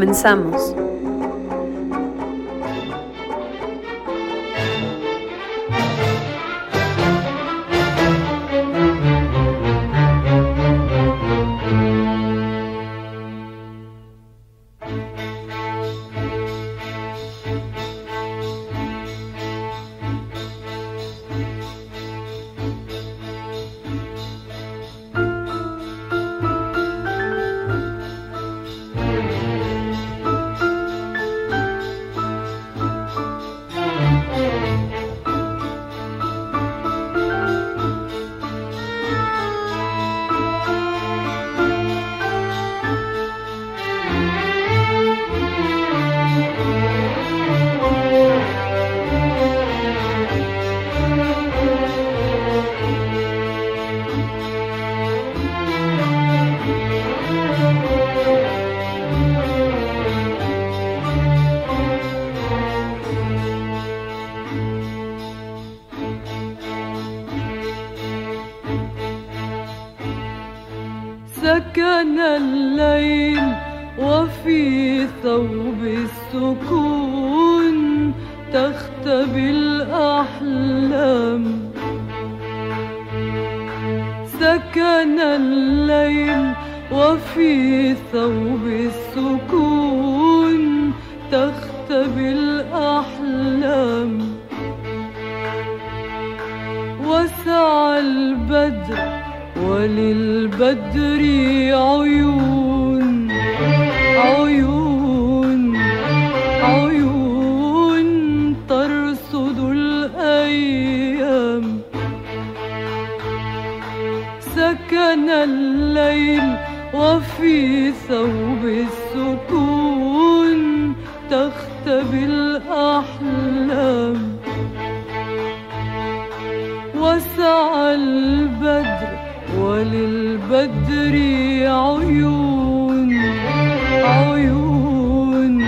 Comenzamos. وفي ثوب السكون تختبي الأحلام. وسعى البدر وللبدر عيون. ثوب السكون تختبي الأحلام وسعى البدر وللبدر عيون عيون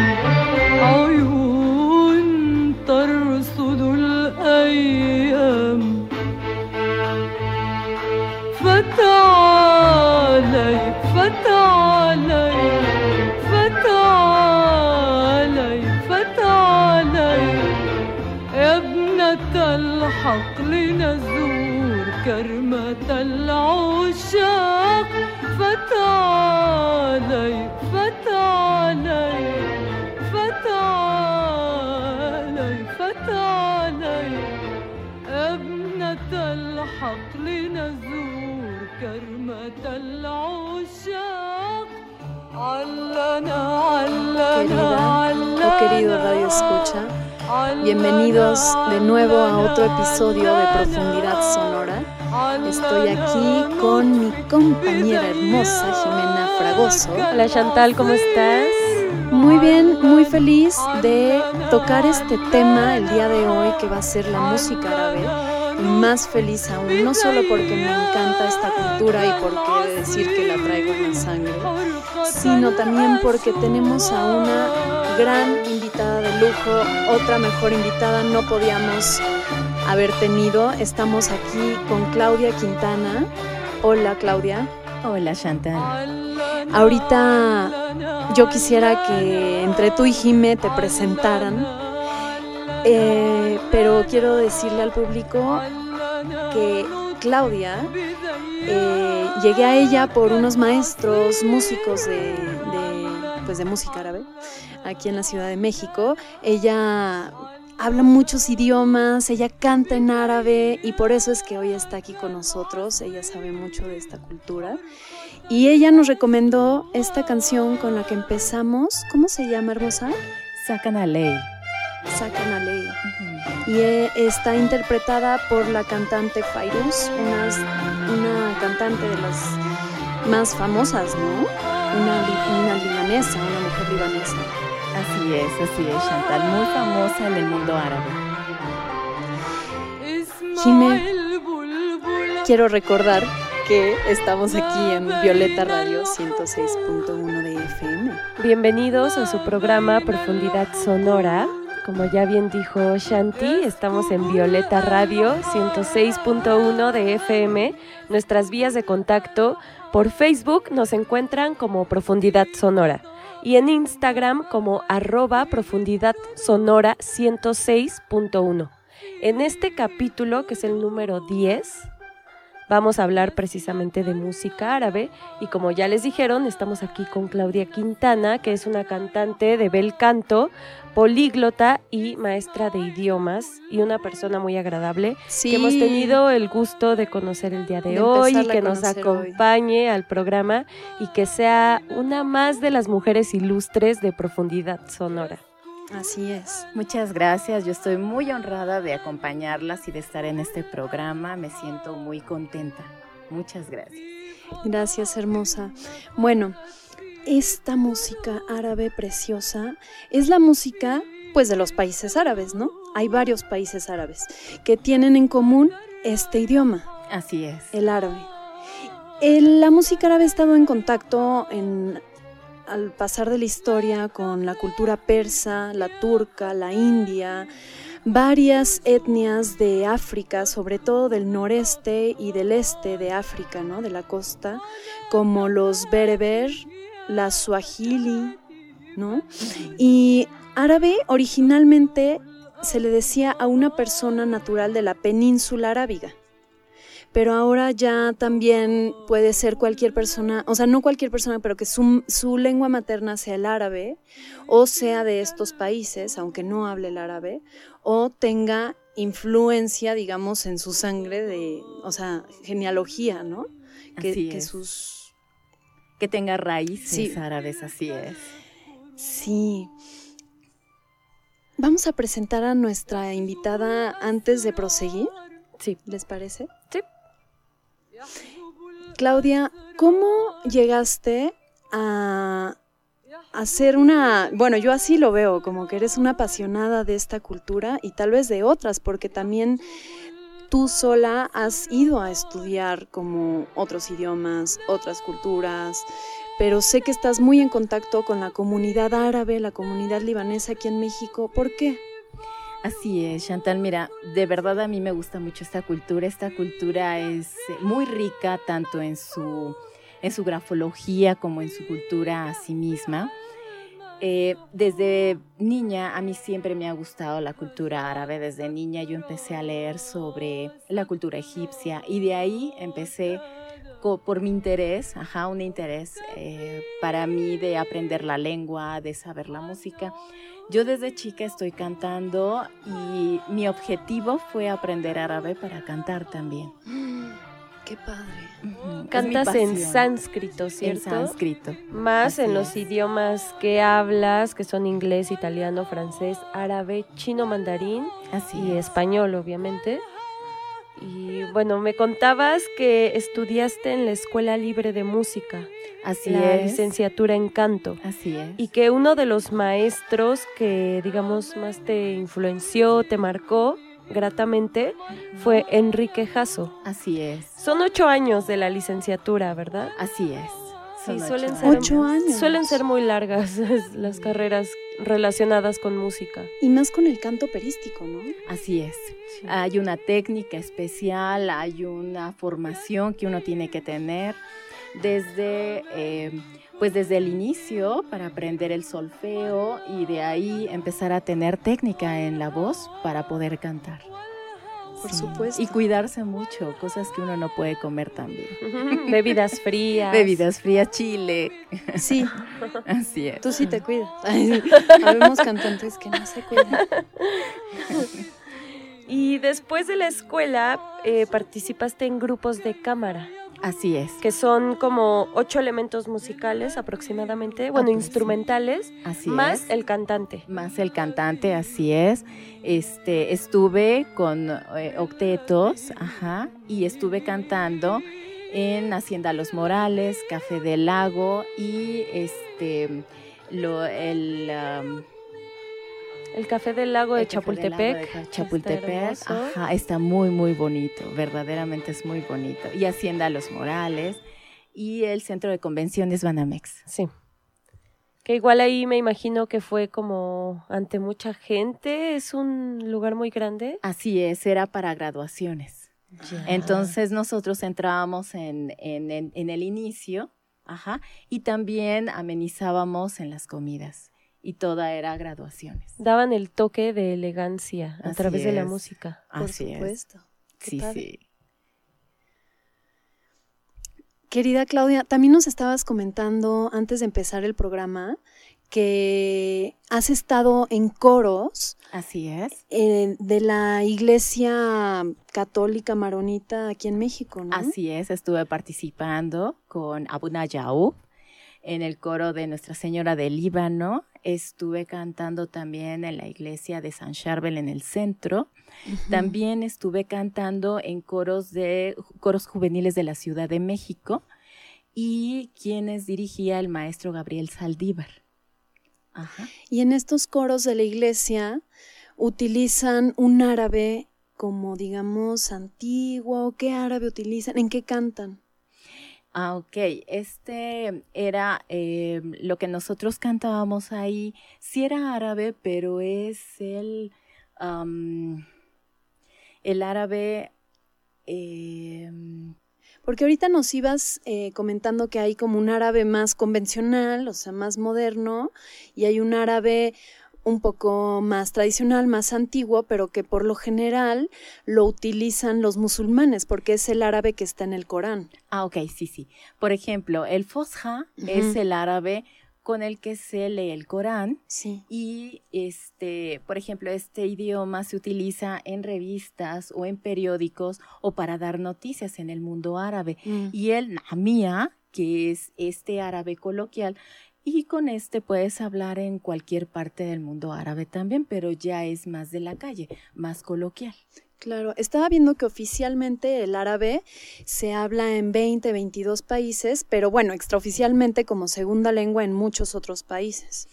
عيون ترصد الأيام. فتعالي فتعالي. كرمة العشاق فتعالي فتعالي فتعالي فتعالي ابنة الحق لنزور كرمة العشاق علنا علنا Querida o querido Radio Escucha, bienvenidos de nuevo a otro episodio de Profundidad Sonora. Estoy aquí con mi compañera hermosa Jimena Fragoso. Hola Chantal, ¿cómo estás? Muy bien, muy feliz de tocar este tema el día de hoy que va a ser la música árabe y más feliz aún, no solo porque me encanta esta cultura y porque de decir que la traigo en la sangre, sino también porque tenemos a una gran invitada de lujo, otra mejor invitada no podíamos haber tenido. Estamos aquí con Claudia Quintana. Hola Claudia. Hola Chantal. Ahorita yo quisiera que entre tú y Jime te presentaran, eh, pero quiero decirle al público que Claudia, eh, llegué a ella por unos maestros músicos de, de, pues de música árabe aquí en la Ciudad de México. Ella habla muchos idiomas, ella canta en árabe y por eso es que hoy está aquí con nosotros. Ella sabe mucho de esta cultura. Y ella nos recomendó esta canción con la que empezamos. ¿Cómo se llama, hermosa? Sacan a ley. Sacan a Ley. Y eh, está interpretada por la cantante Fairuz, una, una cantante de las más famosas, ¿no? Una libanesa, una mujer libanesa. Así es, así es, Chantal, muy famosa en el mundo árabe. Jimé, quiero recordar que estamos aquí en Violeta Radio 106.1 de FM. Bienvenidos a su programa Profundidad Sonora. Como ya bien dijo Shanti, estamos en Violeta Radio 106.1 de FM. Nuestras vías de contacto por Facebook nos encuentran como Profundidad Sonora y en Instagram como arroba Profundidad Sonora 106.1. En este capítulo, que es el número 10, Vamos a hablar precisamente de música árabe y como ya les dijeron, estamos aquí con Claudia Quintana, que es una cantante de bel canto, políglota y maestra de idiomas y una persona muy agradable Sí, que hemos tenido el gusto de conocer el día de, De hoy y que nos hoy. acompañe al programa y que sea una más de las mujeres ilustres de profundidad sonora. Así es. Muchas gracias, yo estoy muy honrada de acompañarlas y de estar en este programa, me siento muy contenta. Muchas gracias. Gracias, hermosa. Bueno, esta música árabe preciosa es la música, pues, de los países árabes, ¿no? Hay varios países árabes que tienen en común este idioma, Así es. el árabe. El- la música árabe ha estado en contacto en, al pasar de la historia con la cultura persa, la turca, la india, varias etnias de África, sobre todo del noreste y del este de África, ¿no? de la costa, como los bereber, la suajili, ¿no? Y árabe originalmente se le decía a una persona natural de la península arábiga pero ahora ya también puede ser cualquier persona, o sea, no cualquier persona, pero que su, su lengua materna sea el árabe, o sea de estos países, aunque no hable el árabe, o tenga influencia, digamos, en su sangre de, o sea, genealogía, ¿no? Que, Así que sus... Que tenga raíces Sí. árabes, así es. Sí. Vamos a presentar a nuestra invitada antes de proseguir. Sí. ¿Les parece? Sí. Claudia, ¿cómo llegaste a hacer una, bueno, yo así lo veo, como que eres una apasionada de esta cultura y tal vez de otras, porque también tú sola has ido a estudiar como otros idiomas, otras culturas, pero sé que estás muy en contacto con la comunidad árabe, la comunidad libanesa aquí en México. ¿Por qué? Así es, Chantal. Mira, de verdad a mí me gusta mucho esta cultura. Esta cultura es eh, muy rica tanto en su, en su grafología como en su cultura a sí misma. Eh, desde niña a mí siempre me ha gustado la cultura árabe. Desde niña yo empecé a leer sobre la cultura egipcia y de ahí empecé por mi interés, ajá, un interés eh, para mí de aprender la lengua, de saber la música. Yo desde chica estoy cantando y mi objetivo fue aprender árabe para cantar también. Qué padre. Cantas en sánscrito, En ¿cierto? sánscrito. Más en los es. idiomas que hablas, que son inglés, italiano, francés, árabe, chino, mandarín Así y es. español, obviamente. Y bueno, me contabas que estudiaste en la Escuela Libre de Música, Así la es. licenciatura en canto, Así es. y que uno de los maestros que, digamos, más te influenció, te marcó gratamente, fue Enrique Jasso. Así es. Son ocho años de la licenciatura, ¿verdad? Así es. Sí, suelen ser- Ocho años. Suelen ser muy largas las carreras relacionadas con música. Y más con el canto operístico, ¿no? Así es. Hay una técnica especial, hay una formación que uno tiene que tener desde, eh, pues desde el inicio para aprender el solfeo y de ahí empezar a tener técnica en la voz para poder cantar. Por supuesto. Y cuidarse mucho, cosas que uno no puede comer también. Bebidas frías. Bebidas frías, chile. Sí, Así es. tú sí te cuidas. Habemos cantantes que no se cuidan. Y después de la escuela eh, participaste en grupos de cámara. Así es. que son como ocho elementos musicales aproximadamente, bueno, instrumentales, Así más es. el cantante. Más el cantante, así es. Este, estuve con eh, octetos, ajá, y estuve cantando en Hacienda Los Morales, Café del Lago y este lo el um, El Café del Lago de el Café del Lago de Chapultepec. Está Chapultepec, hermoso. ajá, está muy muy bonito, verdaderamente es muy bonito. Y Hacienda Los Morales y el Centro de Convenciones Banamex. Sí. Que igual ahí me imagino que fue como ante mucha gente, es un lugar muy grande. Así es, era para graduaciones. Entonces nosotros entrábamos en, en, en- en el inicio, ajá, y también amenizábamos en las comidas. Y toda era graduaciones. Daban el toque de elegancia a Así través de la es. música. Por Así es. supuesto. Qué Sí, padre. sí. Querida Claudia, también nos estabas comentando antes de empezar el programa que has estado en coros Así es. eh, de la Iglesia Católica Maronita aquí en México, ¿no? Así es. Estuve participando con Abuna Yaub en el coro de Nuestra Señora del Líbano. Estuve cantando también en la iglesia de San Charbel en el centro. También estuve cantando en coros de coros juveniles de la Ciudad de México y quienes dirigía el maestro Gabriel Saldívar. Ajá. Y en estos coros de la iglesia utilizan un árabe como digamos antiguo, ¿qué árabe utilizan? ¿En qué cantan? Ah, ok. Este era eh, lo que nosotros cantábamos ahí. Sí era árabe, pero es el, el árabe. em, Porque ahorita nos ibas eh, comentando que hay como un árabe más convencional, o sea, más moderno, y hay un árabe un poco más tradicional, más antiguo, pero que por lo general lo utilizan los musulmanes, porque es el árabe que está en el Corán. Ah, ok, sí, sí. Por ejemplo, el Fosha es el árabe con el que se lee el Corán. Sí. Y este, por ejemplo, este idioma se utiliza en revistas o en periódicos o para dar noticias en el mundo árabe. Y el Namia, que es este árabe coloquial, y con este puedes hablar en cualquier parte del mundo árabe también, pero ya es más de la calle, más coloquial. Claro, estaba viendo que oficialmente el árabe se habla en 20, 22 países, pero bueno, extraoficialmente como segunda lengua en muchos otros países.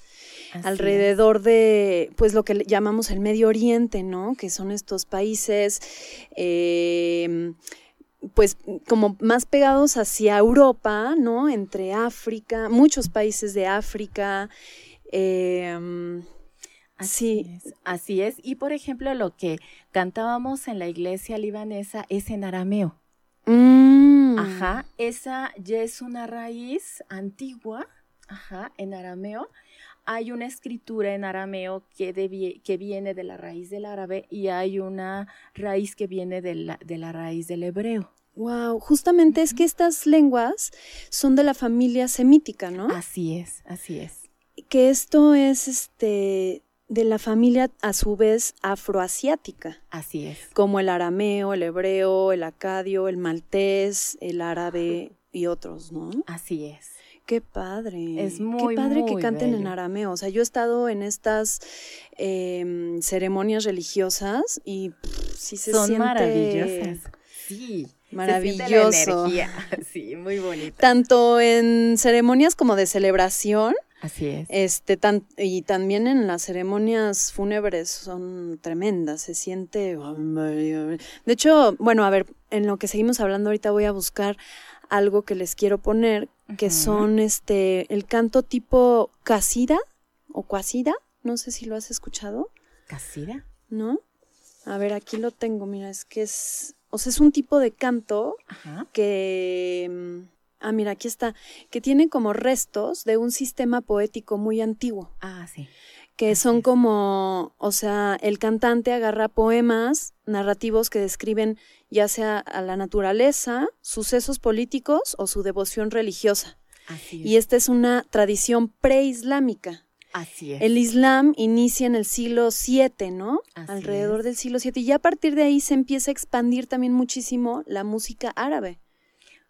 Así alrededor de, pues lo que llamamos el Medio Oriente, ¿no? Que son estos países, eh, pues como más pegados hacia Europa, ¿no? Entre África, muchos países de África. eh, Así sí. es, así es. Y por ejemplo, lo que cantábamos en la iglesia libanesa es en arameo. mm, Ajá, esa ya es una raíz antigua, ajá, en arameo. Hay una escritura en arameo que, viene de la raíz del árabe y hay una raíz que viene de la, de la raíz del hebreo. Wow, justamente es que estas lenguas son de la familia semítica, ¿no? Así es, así es. Que esto es este de la familia a su vez afroasiática. Así es. como el arameo, el hebreo, el acadio, el maltés, el árabe y otros, ¿no? Así es. Qué padre. Es muy, Qué padre que canten en arameo. O sea, yo he estado en estas em, ceremonias religiosas y pff, sí se Son siente maravillosas. Sí. se Maravilloso. siente la energía. Sí, muy bonita. Tanto en ceremonias como de celebración, Así es. este, tan- y también en las ceremonias fúnebres son tremendas, se siente... De hecho, bueno, a ver, en lo que seguimos hablando ahorita voy a buscar algo que les quiero poner, que son este, el canto tipo casida o cuasida, no sé si lo has escuchado, ¿Casira? ¿no? A ver, aquí lo tengo, mira, es que es, o sea, es un tipo de canto Ajá. que... mm, Ah, mira, aquí está, que tiene como restos de un sistema poético muy antiguo, Ah, sí. Que son como, o sea, el cantante agarra poemas narrativos que describen ya sea a la naturaleza, sucesos políticos o su devoción religiosa. Así es. Y esta es una tradición preislámica. Así es. El Islam inicia en el siglo VII, ¿no? Así Alrededor es. del siglo VII. Y ya a partir de ahí se empieza a expandir también muchísimo la música árabe.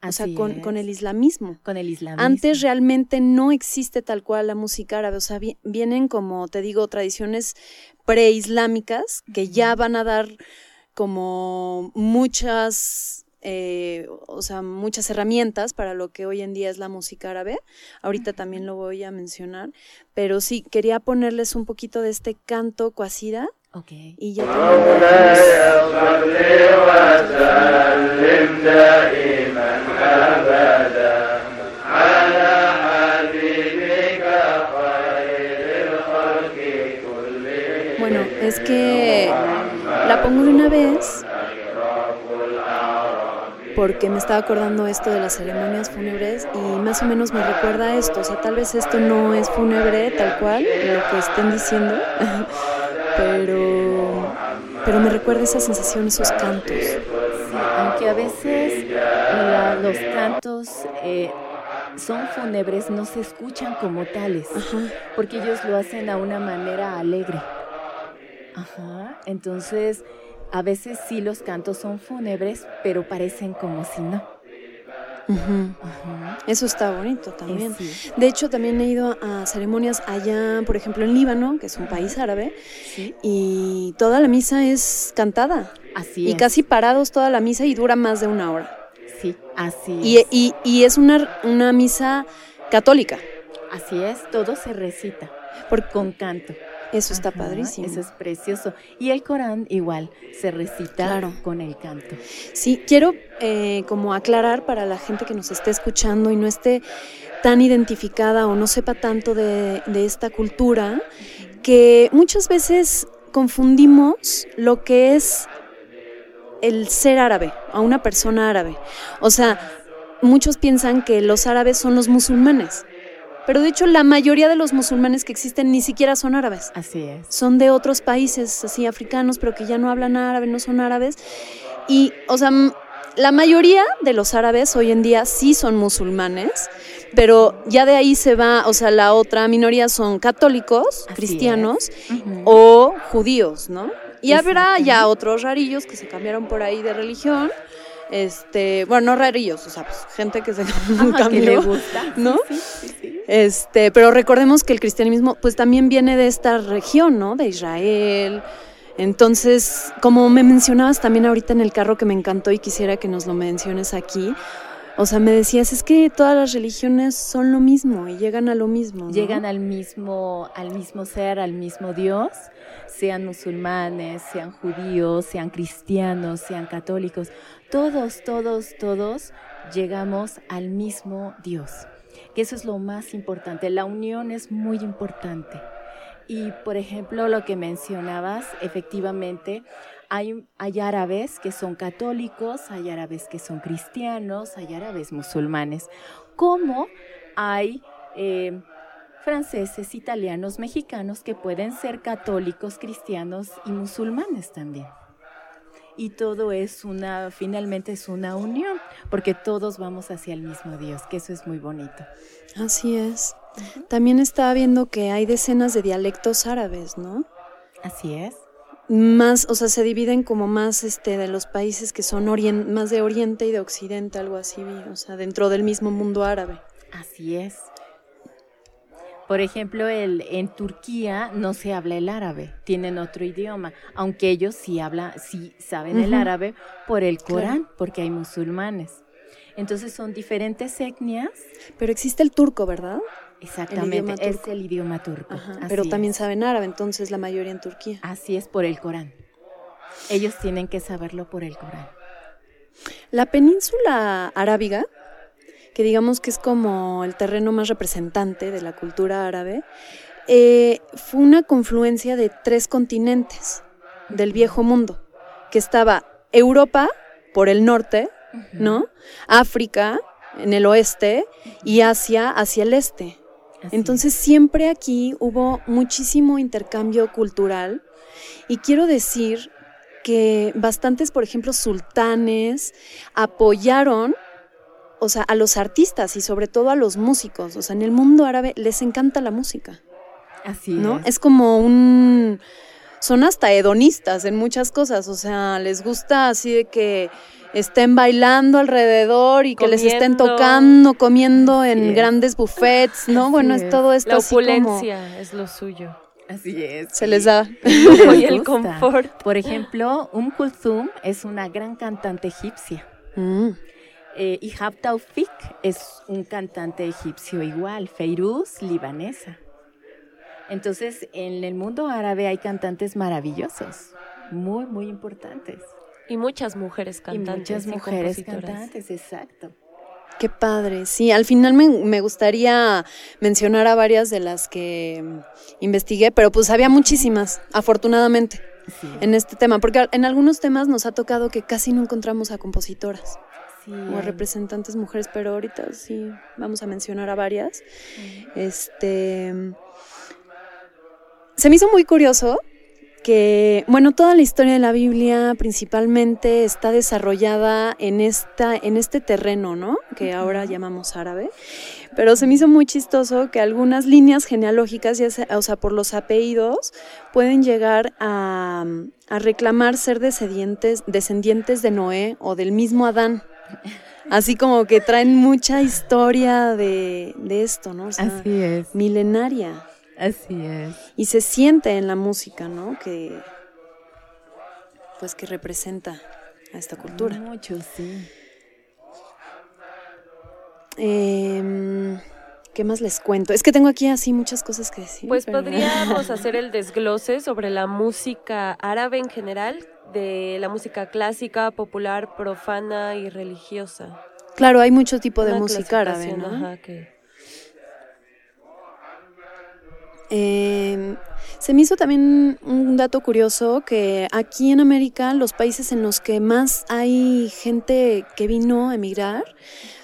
O sea, con, con el islamismo. Con el islamismo. Antes realmente no existe tal cual la música árabe, o sea, vi- vienen como te digo, tradiciones preislámicas que ya van a dar como muchas, eh, o sea, muchas herramientas para lo que hoy en día es la música árabe. Ahorita también lo voy a mencionar, pero sí, quería ponerles un poquito de este canto cuasida Ok. y ya también... Bueno, es que la pongo de una vez porque me estaba acordando esto de las ceremonias fúnebres y más o menos me recuerda a esto. O sea, tal vez esto no es fúnebre tal cual, lo que estén diciendo, pero, pero me recuerda esa sensación, esos cantos. Sí, aunque a veces la- los cantos eh, son fúnebres, no se escuchan como tales, Ajá. porque ellos lo hacen a una manera alegre. Ajá. Entonces, a veces sí los cantos son fúnebres, pero parecen como si no. Eso está bonito Eh, también. sí, De hecho, también he ido a ceremonias allá, por ejemplo, en Líbano, que es un país árabe, sí, y toda la misa es cantada. así Y es. casi parados toda la misa y dura más de una hora. Sí, así Y, es. y- y es una, una misa católica. Así es, todo se recita Por, con canto. Eso está Ajá, padrísimo. Eso es precioso. Y el Corán igual se recita Claro. con el canto. Sí, quiero eh, como aclarar para la gente que nos esté escuchando y no esté tan identificada o no sepa tanto de, de esta cultura, que muchas veces confundimos lo que es el ser árabe, a una persona árabe. O sea, muchos piensan que los árabes son los musulmanes, pero de hecho la mayoría de los musulmanes que existen ni siquiera son árabes Así es. son de otros países así africanos, pero que ya no hablan árabe, no son árabes. Y, o sea, la mayoría de los árabes hoy en día sí son musulmanes, pero ya de ahí se va, o sea, la otra minoría son católicos, Así cristianos o judíos, ¿no? Y habrá ya otros rarillos que se cambiaron por ahí de religión. Este, bueno, no rarillos, o sea, pues, gente que se Ajá, que le gusta. ¿no? Sí, sí, sí, sí. Este, pero recordemos que el cristianismo pues también viene de esta región, ¿no? De Israel. Entonces, como me mencionabas también ahorita en el carro que me encantó y quisiera que nos lo menciones aquí, o sea, me decías, es que todas las religiones son lo mismo y llegan a lo mismo. ¿no? Llegan al mismo, al mismo ser, al mismo Dios, sean musulmanes, sean judíos, sean cristianos, sean católicos. Todos, todos, todos llegamos al mismo Dios. Que eso es lo más importante. La unión es muy importante. Y por ejemplo, lo que mencionabas, efectivamente, hay, hay árabes que son católicos, hay árabes que son cristianos, hay árabes musulmanes, como hay eh, franceses, italianos, mexicanos que pueden ser católicos, cristianos y musulmanes también. Y todo es una, finalmente es una unión, porque todos vamos hacia el mismo Dios, que eso es muy bonito. Así es. También estaba viendo que hay decenas de dialectos árabes, ¿no? Así es. Más, o sea, se dividen como más este de los países que son orien- más de Oriente y de Occidente, algo así, o sea, dentro del mismo mundo árabe. Así es. Por ejemplo, el, en Turquía no se habla el árabe, tienen otro idioma, aunque ellos sí hablan, sí saben el árabe por el Claro. Corán, porque hay musulmanes. Entonces son diferentes etnias, Pero existe el turco, ¿verdad? exactamente, idioma es turco. el idioma turco. Ajá, pero también es. saben árabe, entonces la mayoría en Turquía. Así es por el Corán. Ellos tienen que saberlo por el Corán. La península arábiga, que digamos que es como el terreno más representante de la cultura árabe, eh, fue una confluencia de tres continentes del viejo mundo, que estaba Europa por el norte, ¿no? África en el oeste y Asia hacia el este. Así Entonces siempre aquí hubo muchísimo intercambio cultural y quiero decir que bastantes, por ejemplo, sultanes apoyaron, o sea, a los artistas y sobre todo a los músicos. O sea, en el mundo árabe les encanta la música. Así ¿no? es. Es como un, son hasta hedonistas en muchas cosas, o sea, les gusta así de que estén bailando alrededor y que les estén tocando, comiendo Así en es. grandes buffets, ¿no? Así bueno, es es. todo esto La así como opulencia es lo suyo. Así es. se les da. y el confort. Por ejemplo, Um Kulthum es una gran cantante egipcia. Mm. Eh, y Hab Taufik es un cantante egipcio igual, Feiruz, libanesa. Entonces, en el mundo árabe hay cantantes maravillosos, muy, muy importantes. Y muchas mujeres cantantes. y muchas mujeres cantantes, exacto. Qué padre, sí. Al final me, me gustaría mencionar a varias de las que investigué, pero pues había muchísimas, afortunadamente, Sí, en este tema, porque en algunos temas nos ha tocado que casi no encontramos a compositoras o a representantes mujeres, pero ahorita sí vamos a mencionar a varias. Este se me hizo muy curioso que, bueno, toda la historia de la Biblia principalmente está desarrollada en esta, en este terreno, ¿no? Que ahora llamamos árabe. Pero se me hizo muy chistoso que algunas líneas genealógicas, ya sea, o sea, por los apellidos, pueden llegar a, a reclamar ser descendientes, descendientes de Noé o del mismo Adán. Así como que traen mucha historia de, de esto, ¿no? O sea, Así es, milenaria. así es. Y se siente en la música, ¿no? Que pues que representa a esta cultura. Mucho, sí. Em, ¿Qué más les cuento? Es que tengo aquí así muchas cosas que decir. Pues pero- podríamos hacer el desglose sobre la música árabe en general, de la música clásica, popular, profana y religiosa. Claro, hay mucho tipo de Una música árabe, ¿no? ajá, que- Em, se me hizo también un dato curioso que aquí en América los países en los que más hay gente que vino a emigrar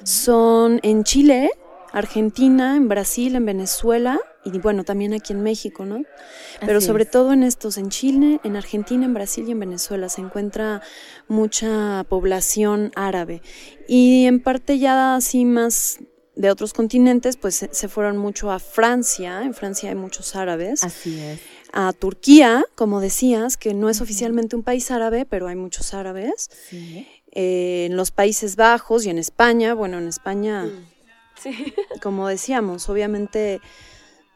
son en Chile, Argentina, en Brasil, en Venezuela y bueno, también aquí en México, ¿no? Pero Así sobre es. todo en estos, en Chile, en Argentina, en Brasil y en Venezuela se encuentra mucha población árabe. Y en parte ya así más de otros continentes, pues se, fueron mucho a Francia, en Francia hay muchos árabes, Así es. a Turquía, como decías, que no es oficialmente un país árabe, pero hay muchos árabes, Sí. eh, en los Países Bajos y en España, bueno, en España, Sí. como decíamos, obviamente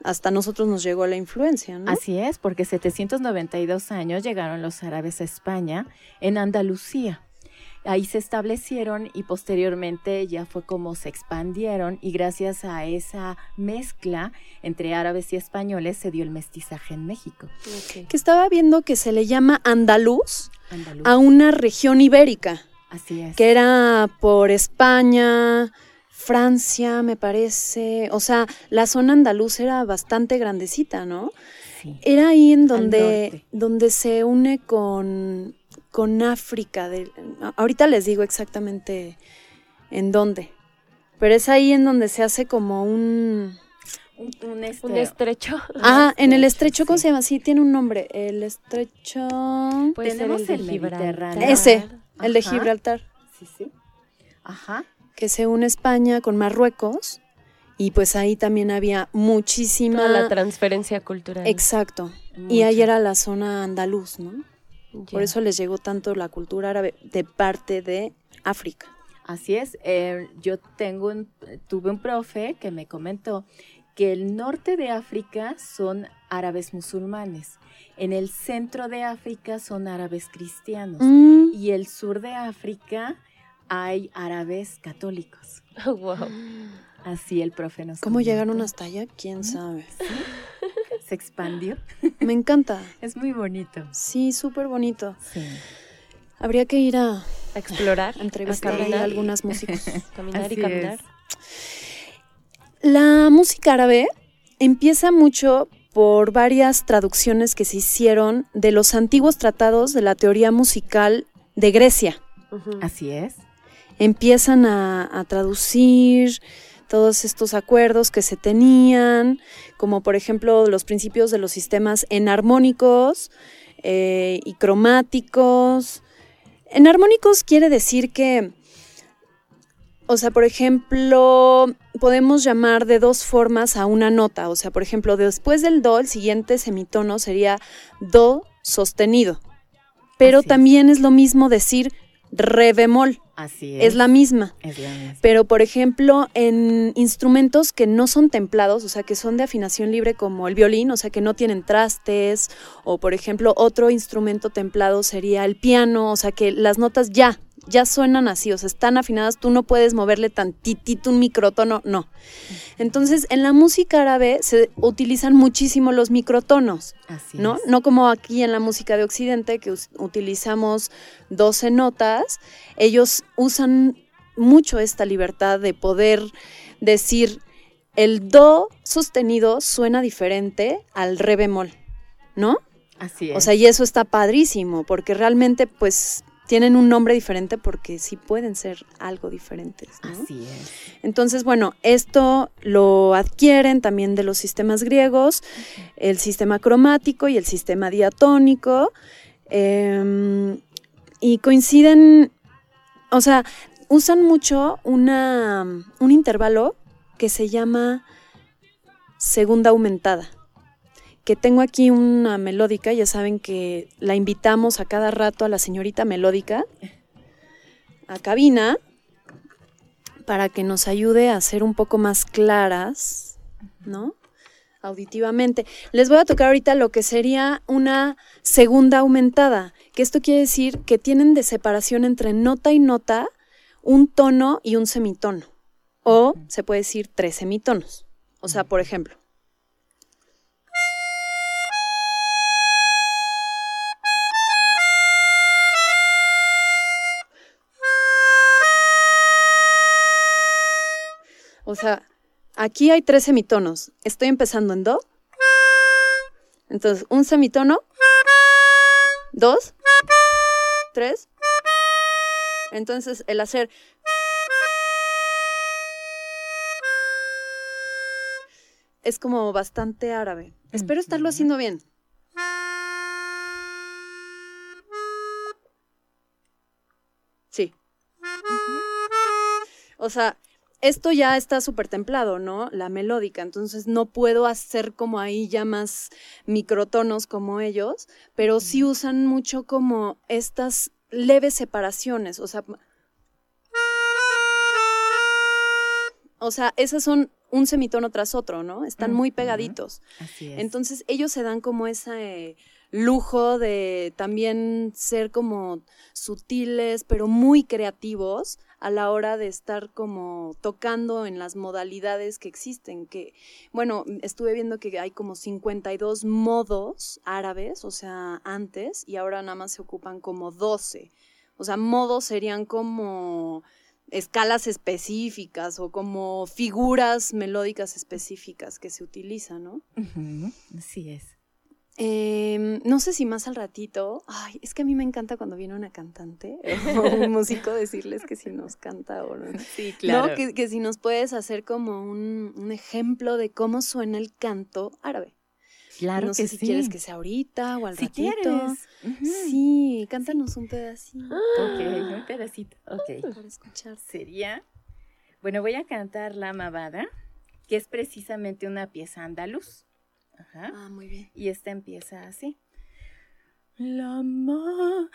hasta nosotros nos llegó la influencia, ¿no? Así es, porque 792 años llegaron los árabes a España en Andalucía. Ahí se establecieron y posteriormente ya fue como se expandieron y gracias a esa mezcla entre árabes y españoles se dio el mestizaje en México. Que estaba viendo que se le llama andaluz Andaluz. a una región ibérica, Así es. que era por España, Francia, me parece. O sea, la zona andaluz era bastante grandecita, ¿no? Sí. Era ahí en donde, donde se une con, con África. de- ahorita les digo exactamente en dónde. Pero es ahí en donde se hace como un... Un, un este- Un estrecho. Ah, en el estrecho, ¿cómo sí. se llama? Sí, tiene un nombre. El estrecho... Puede ser Tenemos el Mediterráneo. Gibraltar. Ese, el de. Gibraltar. Sí, sí. Ajá. Que se une España con Marruecos y pues ahí también había muchísima... Toda la transferencia cultural. Exacto. Y ahí era la zona andaluz, ¿no? Por eso les llegó tanto la cultura árabe de parte de África. Así es. eh, yo tengo un- tuve un profe que me comentó que el norte de África son árabes musulmanes, en el centro de África son árabes cristianos Mm. y el sur de África hay árabes católicos. wow. Así el profe nos ¿Cómo comentó. llegaron hasta allá? ¿Quién sabe? Se expandió. Me encanta. Es muy bonito. Sí, súper bonito. Sí. Habría que ir a, A explorar, a entrevistar a ahí a caminar, y caminar. es. La música árabe empieza mucho por varias traducciones que se hicieron de los antiguos tratados de la teoría musical de Grecia. Así es. Empiezan a, a traducir todos estos acuerdos que se tenían, como por ejemplo los principios de los sistemas enarmónicos eh, y cromáticos. Enarmónicos quiere decir que, o sea, por ejemplo, podemos llamar de dos formas a una nota. O sea, por ejemplo, después del do, el siguiente semitono sería do sostenido. Pero Así es. también es lo mismo decir re bemol, Así es. es la misma. Es la misma. Pero, por ejemplo, en instrumentos que no son templados, o sea, que son de afinación libre como el violín, o sea, que no tienen trastes, o por ejemplo, otro instrumento templado sería el piano, o sea, que las notas ya, ya suenan así, o sea, están afinadas, tú no puedes moverle tantitito un microtono, no. Entonces, en la música árabe se utilizan muchísimo los microtonos. Así ¿no? es. No como aquí en la música de Occidente, que utilizamos 12 notas, ellos usan mucho esta libertad de poder decir el do sostenido suena diferente al re bemol, ¿no? Así es. O sea, y eso está padrísimo, porque realmente pues tienen un nombre diferente porque sí pueden ser algo diferentes, ¿no? Así es. Entonces, bueno, esto lo adquieren también de los sistemas griegos, el sistema cromático y el sistema diatónico, em, y coinciden, o sea, usan mucho una, un intervalo que se llama segunda aumentada. Que tengo aquí una melódica, ya saben que la invitamos a cada rato a la señorita melódica a cabina para que nos ayude a ser un poco más claras, ¿no? Auditivamente. Les voy a tocar ahorita lo que sería una segunda aumentada, que esto quiere decir que tienen de separación entre nota y nota un tono y un semitono, o se puede decir tres semitonos. O sea, por ejemplo. O sea, aquí hay tres semitonos. Estoy empezando en do. Entonces, un semitono, dos, tres. Entonces, el hacer es como bastante árabe. Espero estarlo haciendo bien. Sí. O sea, esto ya está súper templado, ¿no? La melódica, entonces no puedo hacer como ahí ya más microtonos como ellos, pero sí usan mucho como estas leves separaciones, o sea, o sea, esas son un semitono tras otro, ¿no? Están muy pegaditos. Así es. Entonces ellos se dan como ese lujo de también ser como sutiles, pero muy creativos a la hora de estar como tocando en las modalidades que existen, que bueno, estuve viendo que hay como 52 modos árabes, o sea, antes, y ahora nada más se ocupan como 12. O sea, modos serían como escalas específicas o como figuras melódicas específicas que se utilizan, ¿no? Así es. Em, no sé si más al ratito. Ay, es que a mí me encanta cuando viene una cantante o un músico decirles que si nos canta o no. Sí, No, que, que si nos puedes hacer como un, un ejemplo de cómo suena el canto árabe. claro no sé si sí. quieres que sea ahorita o al si ratito. quieres. Sí, cántanos un pedacito Ok, un pedacito. Ok. para escuchar. Sería. Bueno, voy a cantar La Mabada, que es precisamente una pieza andaluz. Ajá. Ah, muy bien. Y esta empieza así. La mabada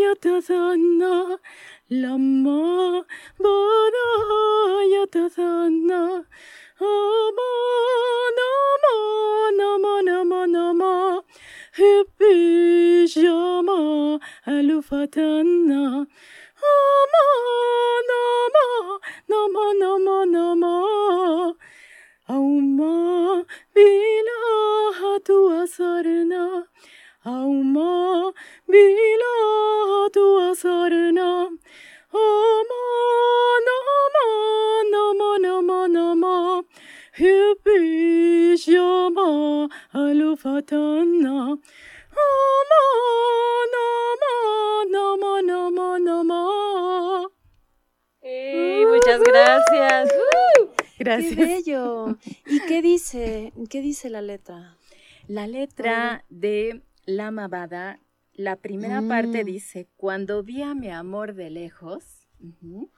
yatazana, la ¿Qué dice la letra? La letra de La Mabada, la primera Mm. parte dice, cuando vi a mi amor de lejos,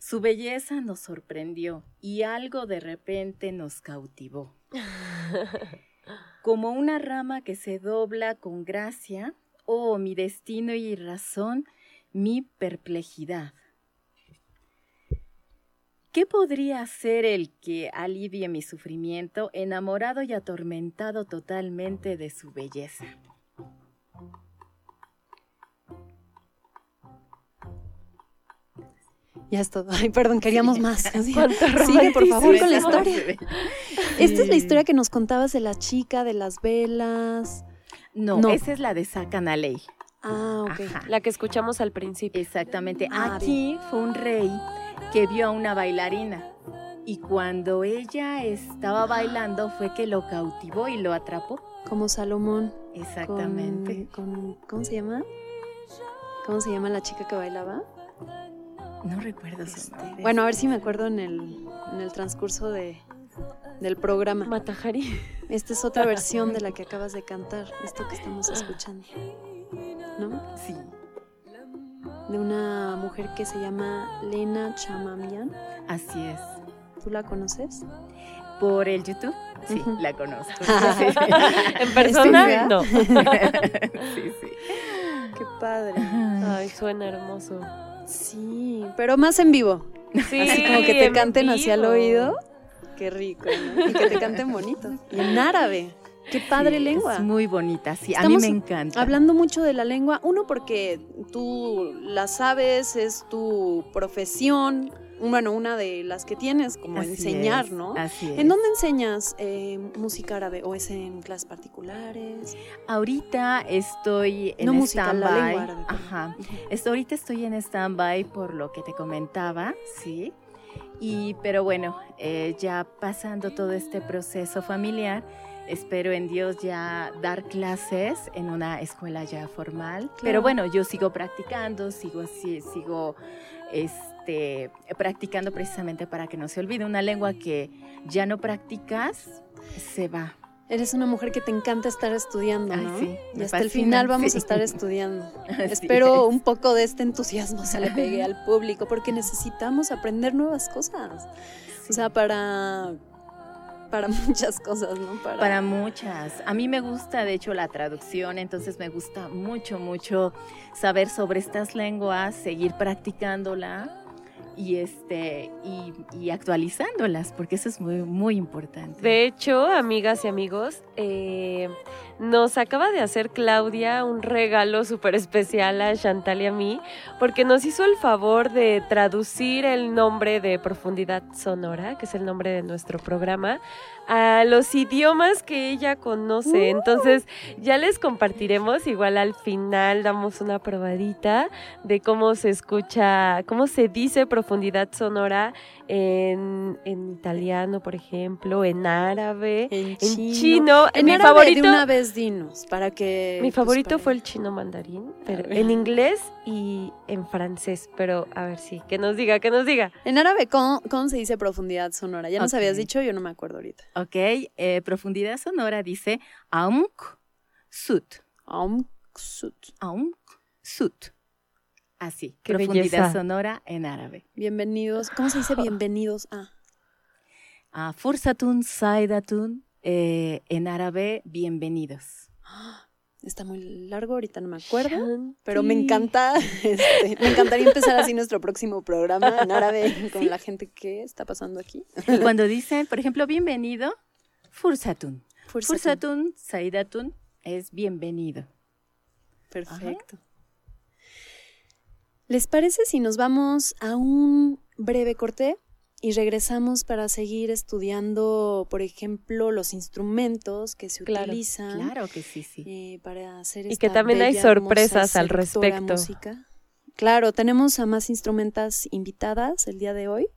su belleza nos sorprendió y algo de repente nos cautivó. como una rama que se dobla con gracia, oh, mi destino y razón, mi perplejidad. ¿Qué podría ser el que alivie mi sufrimiento, enamorado y atormentado totalmente de su belleza? Ya es todo. Ay, perdón, queríamos más. Cuánto Sigue, por favor, con la historia. Esta es la historia que nos contabas de la chica, de las velas. No, No. esa es la de Sacanaley. Ah, ok. Ajá. La que escuchamos al principio. Exactamente. Ah, Aquí fue un rey que vio a una bailarina y cuando ella estaba bailando fue que lo cautivó y lo atrapó. Como Salomón. Exactamente. Con, con- ¿Cómo se llama? ¿Cómo se llama la chica que bailaba? No recuerdo su Este, nombre. bueno, a ver si me acuerdo en el, en el transcurso de, del programa. Matajari. Esta es otra versión de la que acabas de cantar, esto que estamos escuchando. ¿No? sí. De una mujer que se llama Lena Chamamian. Así es. ¿Tú la conoces? Por el YouTube, sí, la conozco. En persona, no. sí, sí. Qué padre. Ay, suena hermoso. Sí, pero más en vivo. Sí, Así como que te en canten hacia el vivo. oído. Qué rico, ¿no? Y que te canten bonito. Y en árabe. Qué padre Sí, lengua. Es muy bonita, sí. Estamos a mí me encanta. Hablando mucho de la lengua, uno porque tú la sabes, es tu profesión, bueno, una de las que tienes como Así enseñar, es, ¿no? Así es. ¿En dónde enseñas eh, música árabe? ¿O es en clases particulares? Ahorita estoy en No stand-by. Ajá. Esto- ahorita estoy en stand-by por lo que te comentaba, ¿sí? Y, pero bueno, eh, ya pasando todo este proceso familiar, espero en Dios ya dar clases en una escuela ya formal. Pero bueno, yo sigo practicando, sigo, sí, sigo este, practicando precisamente para que no se olvide. Una lengua que ya no practicas, se va. Eres una mujer que te encanta estar estudiando, Ay, ¿no? sí, y hasta el final vamos sí. a estar estudiando. Así Espero es. un poco de este entusiasmo se le pegue al público porque necesitamos aprender nuevas cosas. O sea, para para muchas cosas, ¿no? Para, Para muchas. A mí me gusta, de hecho, la traducción, entonces me gusta mucho, mucho saber sobre estas lenguas, seguir practicándola y este y, y actualizándolas, porque eso es muy, muy importante. De hecho, amigas y amigos, eh, nos acaba de hacer Claudia un regalo súper especial a Chantal y a mí, porque nos hizo el favor de traducir el nombre de Profundidad Sonora, que es el nombre de nuestro programa, a los idiomas que ella conoce. Entonces, ya les compartiremos, igual al final damos una probadita de cómo se escucha, cómo se dice profundidad sonora en, en italiano, por ejemplo, en árabe, en en chino. En mi favorito, de una vez dinos, para que mi pues, favorito para- fue el chino mandarín, pero en inglés y en francés. Pero a ver, sí, que nos diga, que nos diga. En árabe ¿cómo, cómo se dice profundidad sonora? Ya nos habías dicho, yo no me acuerdo ahorita. Ok, eh, profundidad sonora dice aumk sut, Aum ksut. aumk sut. Así, Qué profundidad belleza. sonora en árabe. Bienvenidos. ¿Cómo se dice bienvenidos? Ah, Ah, fursatun, saidatun, eh, en árabe, bienvenidos. está muy largo, ahorita no me acuerdo. Shanti. Pero me encanta, este, me encantaría empezar así nuestro próximo programa en árabe con la gente que está pasando aquí. Y cuando dicen, por ejemplo, bienvenido, fursatun. Fursatun. Fursatun, saidatun es bienvenido. Perfecto. ¿Les parece si nos vamos a un breve corte y regresamos para seguir estudiando, por ejemplo, los instrumentos que se Claro, utilizan Claro que sí, sí. eh, para hacer Y esta que también hay sorpresas al respecto. música? Claro, tenemos a más instrumentas invitadas el día de hoy.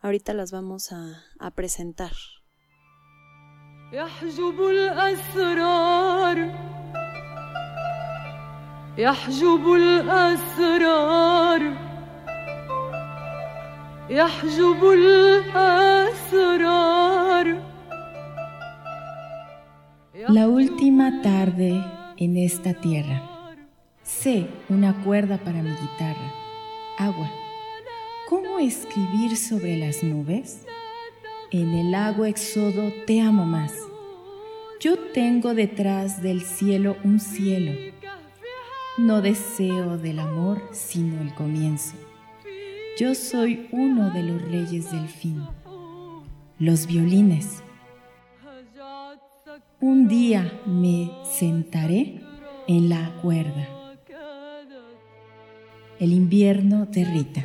Ahorita las vamos a, a presentar. يحجب الأسرار يحجب الأسرار يحجب الأسرار La última tarde en esta tierra. Sé una cuerda para mi guitarra. Agua. ¿Cómo escribir sobre las nubes? En el lago exodo te amo más. Yo tengo detrás del cielo un cielo. No deseo del amor sino el comienzo. Yo soy uno de los reyes del fin. Los violines. Un día me sentaré en la cuerda. El invierno de Rita.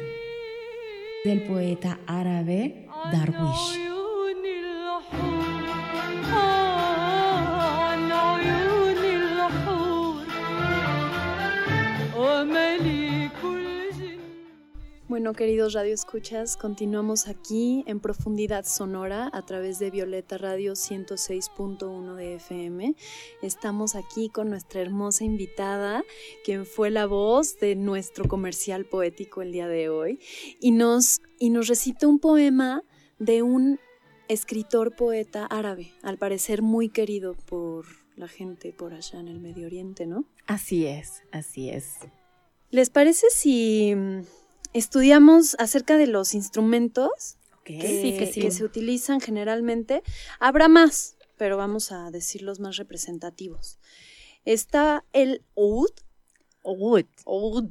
Del poeta árabe Darwish. Bueno, queridos radioescuchas, continuamos aquí en Profundidad Sonora a través de Violeta Radio 106.1 de FM. Estamos aquí con nuestra hermosa invitada, quien fue la voz de nuestro comercial poético el día de hoy, y nos, y nos recita un poema de un escritor poeta árabe, al parecer muy querido por la gente por allá en el Medio Oriente, ¿no? Así es, así es. ¿Les parece si estudiamos acerca de los instrumentos que, Sí, que sí. que se utilizan generalmente? Habrá más, pero vamos a decir los más representativos. Está el oud. Oud. Oud.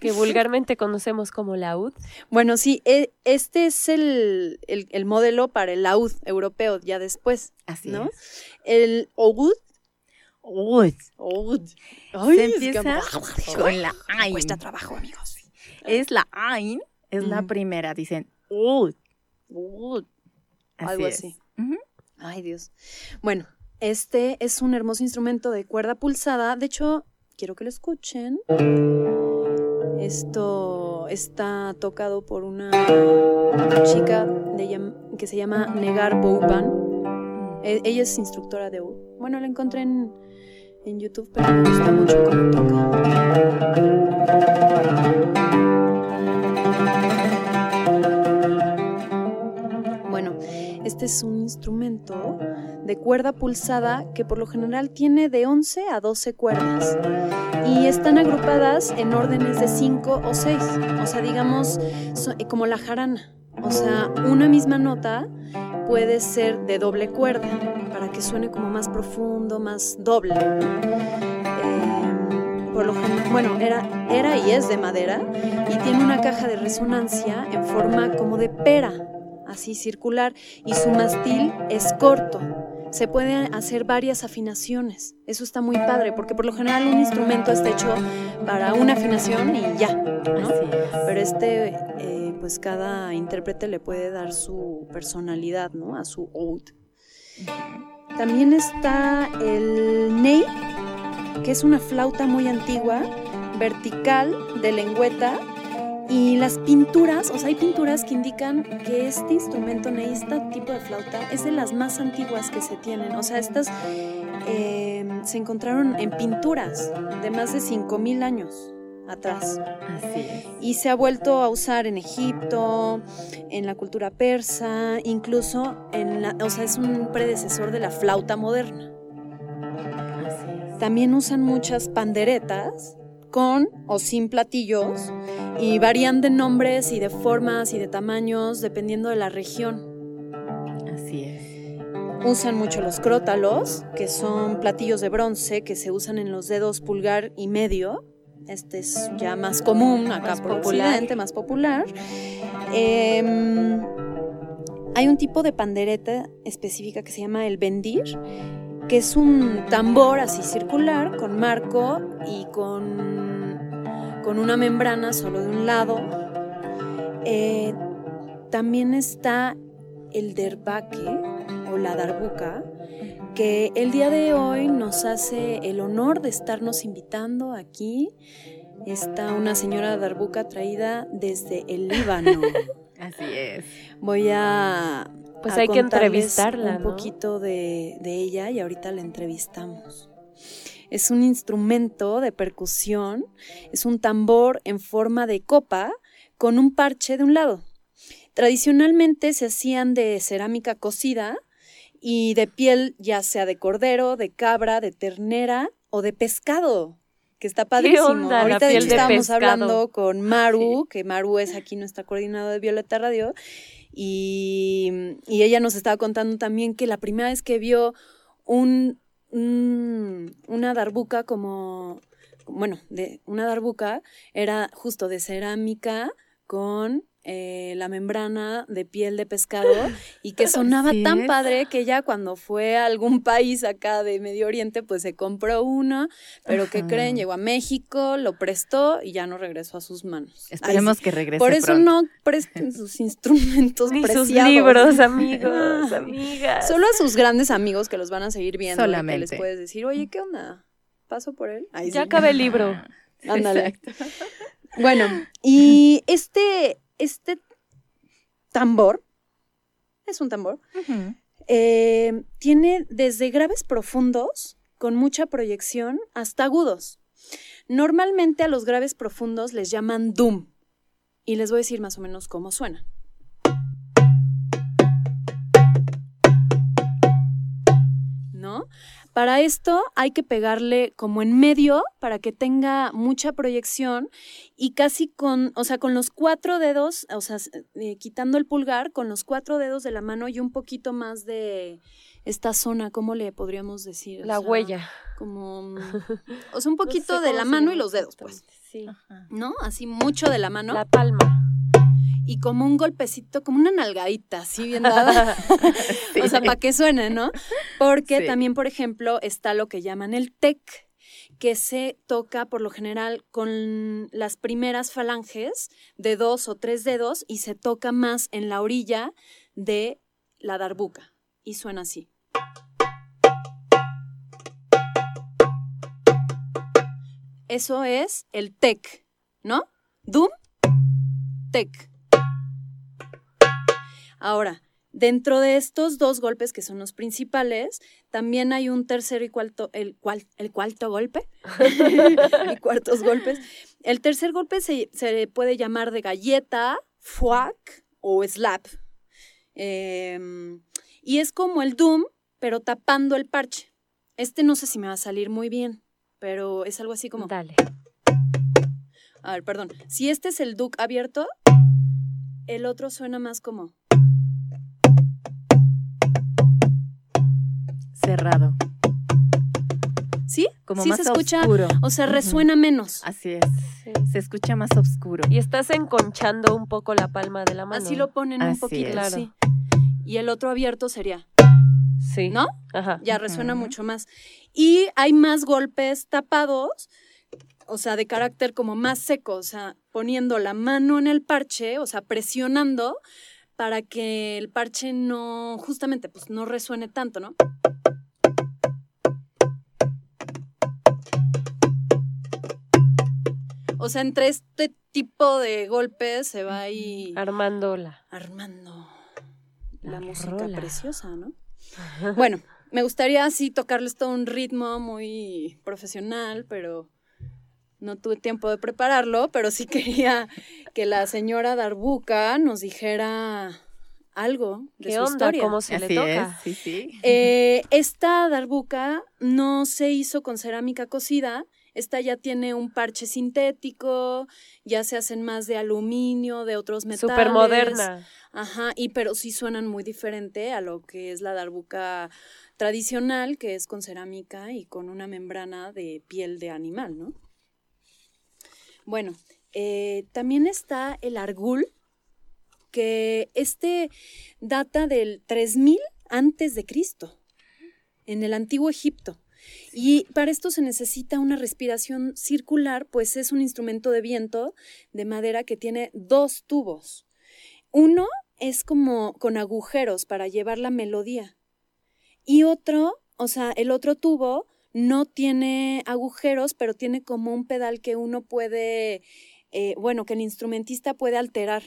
Que vulgarmente conocemos como laúd. Bueno, sí, e- este es el, el- el modelo para el laúd europeo ya después, Así ¿no? es. El oud. Oud. Oud. Se es que- con la. Cuesta trabajo, amigos. Es la Ain, es la primera. Dicen. Oud. Así Algo es. así. Ay, Dios. Bueno, este es un hermoso instrumento de cuerda pulsada. De hecho, quiero que lo escuchen. Esto está tocado por una chica de que se llama Negar Bouban. E- ella es instructora de oud. Bueno, la encontré en, en YouTube, pero me gusta mucho cómo toca. Bueno, este es un instrumento de cuerda pulsada que por lo general tiene de 11 a 12 cuerdas y están agrupadas en órdenes de 5 o 6, o sea, digamos como la jarana. O sea, una misma nota puede ser de doble cuerda para que suene como más profundo, más doble. Eh, por lo general, bueno, era, era y es de madera y tiene una caja de resonancia en forma como de pera, así circular, y su mastil es corto. Se pueden hacer varias afinaciones. Eso está muy padre, porque por lo general un instrumento está hecho para una afinación y ya, ¿no? Pero este, eh, pues cada intérprete le puede dar su personalidad, ¿no? A su oud. También está el ney, que es una flauta muy antigua, vertical, de lengüeta. Y las pinturas, o sea, hay pinturas que indican que este instrumento este tipo de flauta, es de las más antiguas que se tienen. O sea, estas eh, se encontraron en pinturas de más de 5.000 años atrás Así es. y se ha vuelto a usar en Egipto, en la cultura persa, incluso en la, o sea, es un predecesor de la flauta moderna. Así es. También usan muchas panderetas con o sin platillos y varían de nombres y de formas y de tamaños dependiendo de la región. Así es. Usan mucho los crótalos, que son platillos de bronce que se usan en los dedos pulgar y medio. Este es ya más común acá Más por popular. Occidente, más popular. Em, hay un tipo de pandereta específica que se llama el bendir, que es un tambor así circular con marco y con, con una membrana solo de un lado. Eh, también está el derbaque o la darbuca, que el día de hoy nos hace el honor de estarnos invitando aquí. Está una señora darbuca traída desde el Líbano. Así es. Voy a. Pues a hay que entrevistarla, Un ¿no? poquito de, de ella y ahorita la entrevistamos. Es un instrumento de percusión, es un tambor en forma de copa con un parche de un lado. Tradicionalmente se hacían de cerámica cocida y de piel ya sea de cordero, de cabra, de ternera o de pescado, que está padrísimo. onda Ahorita de hecho estábamos pescado? hablando con Maru, que Maru es aquí nuestra coordinadora de Violeta Radio, y, y ella nos estaba contando también que la primera vez que vio un, un- una darbuca como, bueno, de una darbuca era justo de cerámica con eh, la membrana de piel de pescado y que sonaba tan es. padre que ya cuando fue a algún país acá de Medio Oriente, pues se compró una, pero ¿qué Ajá. creen? Llegó a México, lo prestó y ya no regresó a sus manos. Esperemos que regrese Por eso pronto. no presten sus instrumentos Ni sus libros, amigos, Ay. amigas. Solo a sus grandes amigos que los van a seguir viendo. y Que les Solamente. puedes decir, oye, ¿qué onda? ¿Paso por él? Ya sí. acabé el libro. Ándale. Exacto. Bueno, y este, este tambor, es un tambor, eh, tiene desde graves profundos, con mucha proyección, hasta agudos. Normalmente a los graves profundos les llaman doom. Y les voy a decir más o menos cómo suena. ¿No? Para esto hay que pegarle como en medio para que tenga mucha proyección y casi con, o sea, con los cuatro dedos, o sea, eh, quitando el pulgar, con los cuatro dedos de la mano y un poquito más de esta zona, ¿cómo le podríamos decir? O La sea, huella. Como, o sea, un poquito No sé de la mano y los dedos, pues. Sí. Ajá. ¿No? Así mucho de la mano La palma. Y como un golpecito, como una nalgadita, así bien dada. O sea, para que suene, ¿no? Porque Sí. también, por ejemplo, está lo que llaman el tec, que se toca por lo general con las primeras falanges de dos o tres dedos y se toca más en la orilla de la darbuca. Y suena así. Eso es el tec, ¿no? Dum, tec. Ahora, dentro de estos dos golpes que son los principales, también hay un tercero y cuarto, el, cual, el cuarto golpe y cuartos golpes. El tercer golpe se, se puede llamar de galleta, fuac o slap. Em, y es como el doom, pero tapando el parche. Este no sé si me va a salir muy bien, pero es algo así como... Dale. A ver, perdón. Si este es el duke abierto, el otro suena más como... Cerrado. ¿Sí? Como sí más se escucha, oscuro. o sea, resuena menos. Así es. Sí. Se escucha más oscuro. Y estás enconchando un poco la palma de la mano. Así lo ponen un poquito, es. Claro. sí. Y el otro abierto sería, Sí. ¿no? Ajá. Ya resuena mucho más. Y hay más golpes tapados, o sea, de carácter como más seco, o sea, poniendo la mano en el parche, o sea, presionando para que el parche no, justamente, pues no resuene tanto, ¿no? O sea, entre este tipo de golpes se va ahí Armándola. armando la, La música rola. preciosa, ¿no? Bueno, me gustaría así tocarles todo un ritmo muy profesional, pero no tuve tiempo de prepararlo, pero sí quería que la señora Darbuca nos dijera algo de ¿Qué su onda? historia. ¿Cómo se Así le toca? es, sí, sí. Eh, esta darbuca no se hizo con cerámica cocida. Esta ya tiene un parche sintético, ya se hacen más de aluminio, de otros metales. Súper moderna. Ajá, y pero sí suenan muy diferente a lo que es la darbuca tradicional, que es con cerámica y con una membrana de piel de animal, ¿no? Bueno, eh, también está el argul, que este data del 3000 antes de Cristo, en el antiguo Egipto. Y para esto se necesita una respiración circular, pues es un instrumento de viento de madera que tiene dos tubos. Uno es como con agujeros para llevar la melodía. Y otro, o sea, el otro tubo no tiene agujeros, pero tiene como un pedal que uno puede, eh, bueno, que el instrumentista puede alterar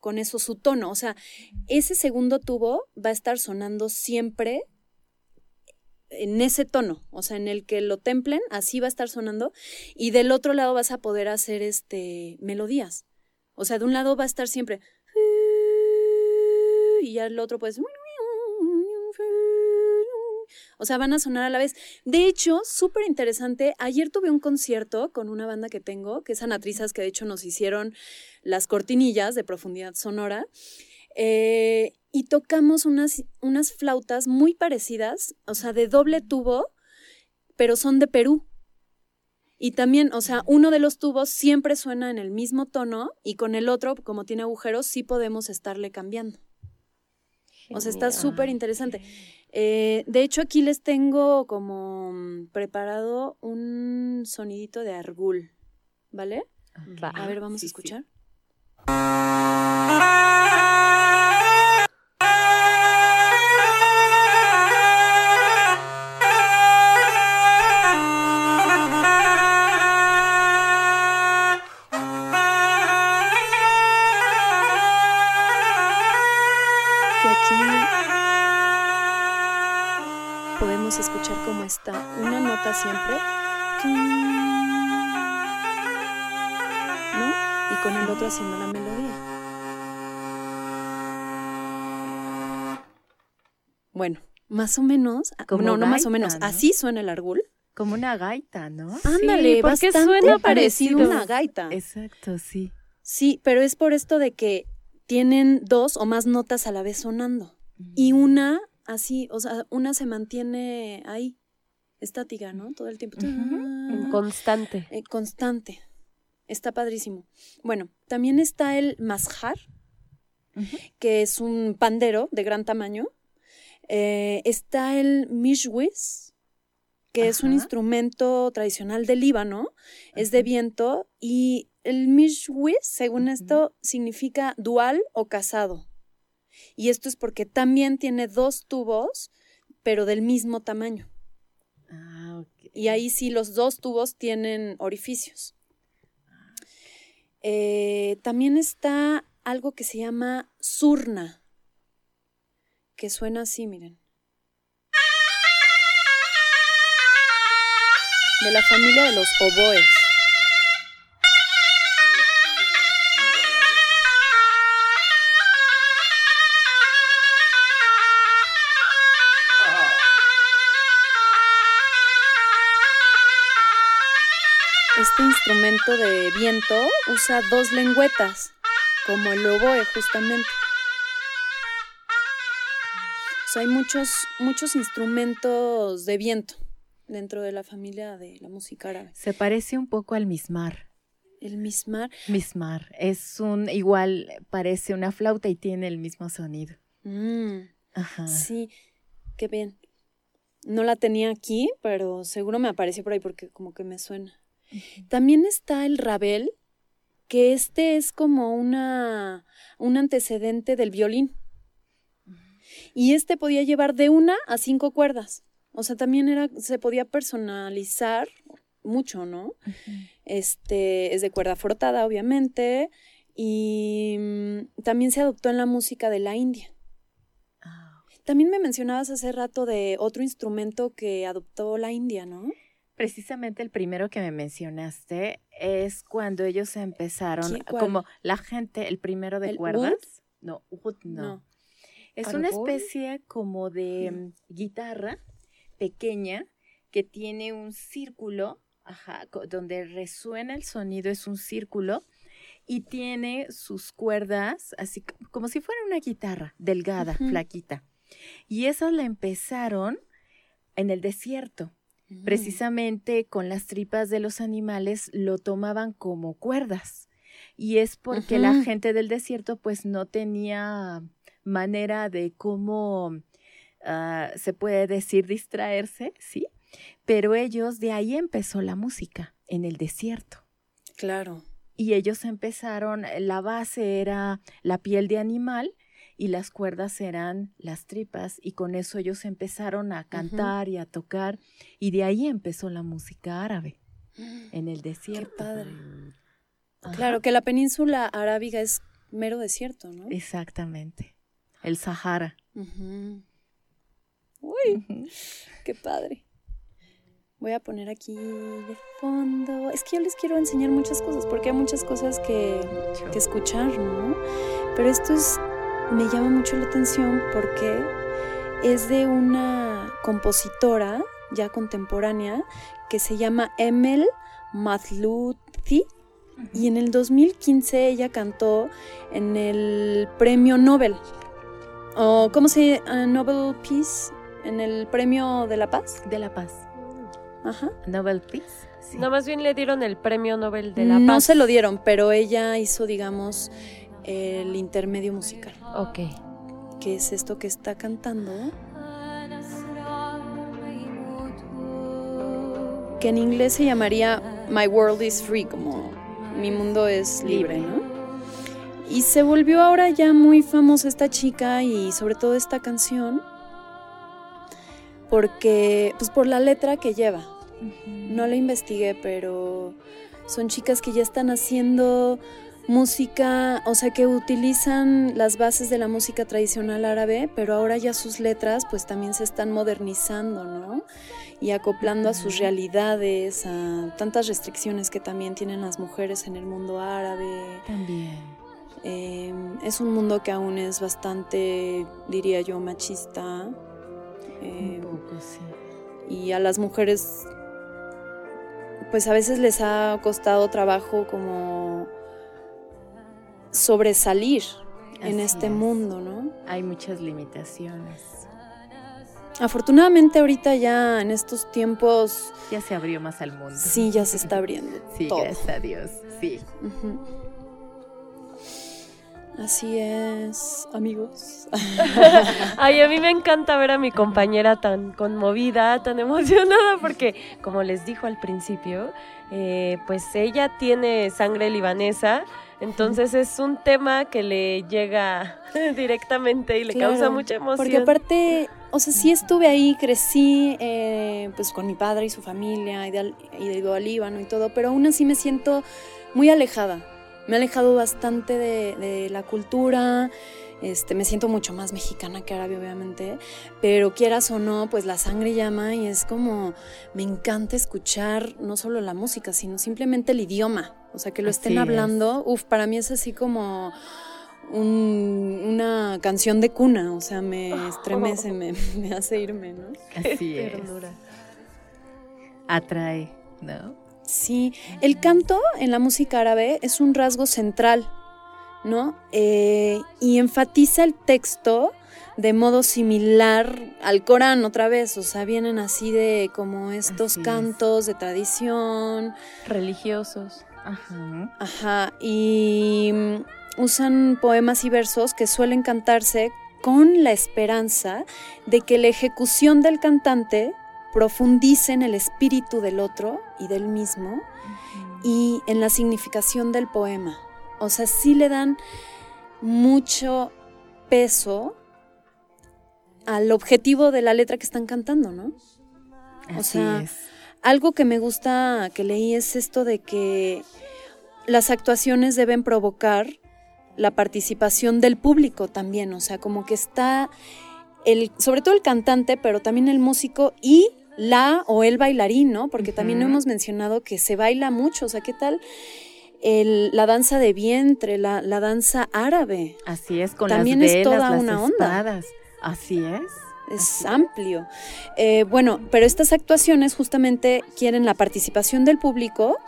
con eso su tono. O sea, ese segundo tubo va a estar sonando siempre en ese tono, o sea, en el que lo templen, así va a estar sonando, y del otro lado vas a poder hacer este melodías. O sea, de un lado va a estar siempre y ya el otro pues o sea, van a sonar a la vez. De hecho, súper interesante. Ayer tuve un concierto con una banda que tengo, que es Anatrizas, que de hecho nos hicieron las cortinillas de profundidad sonora. Eh, y tocamos unas, unas flautas muy parecidas, o sea, de doble tubo, pero son de Perú. Y también, o sea, uno de los tubos siempre suena en el mismo tono y con el otro, como tiene agujeros, sí podemos estarle cambiando. O sea, está súper interesante. Eh, de hecho, aquí les tengo como mm, preparado un sonidito de argul, ¿vale? Va. A ver, vamos Sí, a escuchar. Cómo está una nota siempre. ¿No? Y con el otro haciendo la melodía. Bueno, más o menos. ah, Como no, no más o menos. ¿no? Así suena el argul. Como una gaita, ¿no? Ándale, porque suena parecido a una gaita. Exacto, sí. Sí, pero es por esto de que tienen dos o más notas a la vez sonando. Y una así, o sea, una se mantiene ahí, estática, ¿no? Todo el tiempo. En constante. Eh, constante. Está padrísimo. Bueno, también está el mazhar, Ujú. que es un pandero de gran tamaño. Eh, está el mishwis, que es un instrumento tradicional del Líbano, es de viento, y el mishwis, según esto, significa dual o casado. Y esto es porque también tiene dos tubos, pero del mismo tamaño. Y ahí sí los dos tubos tienen orificios. Eh, también está algo que se llama surna, que suena así, miren. De la familia de los oboes. Instrumento de viento usa dos lengüetas, como el oboe justamente. O sea, hay muchos, muchos instrumentos de viento dentro de la familia de la música árabe. Se parece un poco al mismar. El mismar. Mismar es un igual parece una flauta y tiene el mismo sonido. mm, Ajá. sí, qué bien. No la tenía aquí, pero seguro me apareció por ahí porque como que me suena. También está el rabel, que este es como una, un antecedente del violín. Y este podía llevar de una a cinco cuerdas. O sea, también era, se podía personalizar mucho, ¿no? Este es de cuerda frotada, obviamente. Y mm, también se adoptó en la música de la India. Ah, También me mencionabas hace rato de otro instrumento que adoptó la India, ¿no? Precisamente el primero que me mencionaste es cuando ellos empezaron, como la gente, el primero de ¿El cuerdas. No, no. No. Es una especie como de mm, guitarra pequeña que tiene un círculo, ajá, donde resuena el sonido, es un círculo y tiene sus cuerdas así co- como si fuera una guitarra delgada, flaquita. Y esas la empezaron en el desierto. Mm. Precisamente con las tripas de los animales lo tomaban como cuerdas. Y es porque la gente del desierto pues no tenía manera de cómo ah, se puede decir distraerse, ¿sí? Pero ellos, de ahí empezó la música, en el desierto. Claro. Y ellos empezaron, la base era la piel de animal y las cuerdas eran las tripas y con eso ellos empezaron a cantar y a tocar y de ahí empezó la música árabe en el Qué desierto. padre. Ajá, Claro que la península arábiga es mero desierto, ¿no? Exactamente. El Sahara. Uy, qué padre. Voy a poner aquí de fondo. Es que yo les quiero enseñar muchas cosas, porque hay muchas cosas que, que escuchar, ¿no? Pero esto es, me llama mucho la atención porque es de una compositora ya contemporánea que se llama Emel Mathlouthi y en el 2015 ella cantó en el premio Nobel. o ¿cómo se llama? Nobel Peace en el Premio de la Paz. De la Paz. Ajá. Nobel Peace. Sí. No, más bien le dieron el premio Nobel de la Paz. No se lo dieron, pero ella hizo, digamos, el intermedio musical, Ok. que es esto que está cantando, que en inglés se llamaría My World is Free, como mi mundo es libre. ¿no? Y se volvió ahora ya muy famosa esta chica y sobre todo esta canción, porque, pues por la letra que lleva. No la investigué, pero son chicas que ya están haciendo música, o sea, que utilizan las bases de la música tradicional árabe, pero ahora ya sus letras pues también se están modernizando, ¿no? Y acoplando a sus realidades, a tantas restricciones que también tienen las mujeres en el mundo árabe. También. Eh, es un mundo que aún es bastante, diría yo, machista. Eh, Un poco, sí. y a las mujeres pues a veces les ha costado trabajo como sobresalir en este es. mundo, ¿no? Hay muchas limitaciones. Afortunadamente ahorita ya en estos tiempos Ya se abrió más al mundo. sí ya se está abriendo Sí, todo. gracias a Dios. Sí. Así es, amigos. Ay, a mí me encanta ver a mi compañera tan conmovida, tan emocionada, porque como les dijo al principio, eh, pues ella tiene sangre libanesa, entonces es un tema que le llega directamente y le Claro, causa mucha emoción. Porque aparte, o sea, sí estuve ahí, crecí eh, pues con mi padre y su familia, y de, y de Líbano y todo, pero aún así me siento muy alejada. Me he alejado bastante de, de la cultura, este, me siento mucho más mexicana que árabe, obviamente, pero quieras o no, pues la sangre llama y es como, me encanta escuchar no solo la música, sino simplemente el idioma. O sea, que lo Así estén es. hablando, uf, para mí es así como un- una canción de cuna, o sea, me estremece, me, me hace irme, ¿no? Así es. Ternura. Atrae, ¿no? Sí, el canto en la música árabe es un rasgo central, ¿no? Eh, y enfatiza el texto de modo similar al Corán otra vez, o sea, vienen así de como estos Así es. cantos de tradición, Religiosos. Ajá. Ajá, y mm, usan poemas y versos que suelen cantarse con la esperanza de que la ejecución del cantante profundice en el espíritu del otro y del mismo y en la significación del poema. O sea, sí le dan mucho peso al objetivo de la letra que están cantando, ¿no? O Así sea, es. Algo que me gusta que leí es esto de que las actuaciones deben provocar la participación del público también, o sea, como que está el, sobre todo el cantante, pero también el músico y la o el bailarín, ¿no? Porque también hemos mencionado que se baila mucho, o sea, ¿qué tal el- la danza de vientre, la, la danza árabe? Así es, con También las es toda las una onda. Así es. Es amplio. Eh, bueno, pero estas actuaciones justamente quieren la participación del público,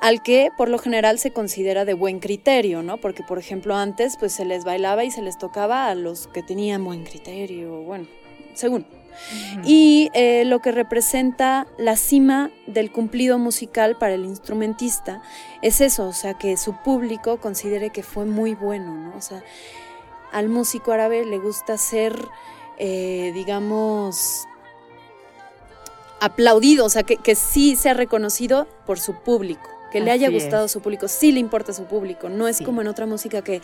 al que por lo general se considera de buen criterio, ¿no? Porque, por ejemplo, antes pues se les bailaba y se les tocaba a los que tenían buen criterio, bueno, según. Y eh, lo que representa la cima del cumplido musical para el instrumentista es eso, o sea, que su público considere que fue muy bueno, ¿no? O sea, al músico árabe le gusta ser, eh, digamos, aplaudido, o sea, que, que sí sea reconocido por su público, que le haya gustado es. su público, sí le importa su público, no es Sí. como en otra música que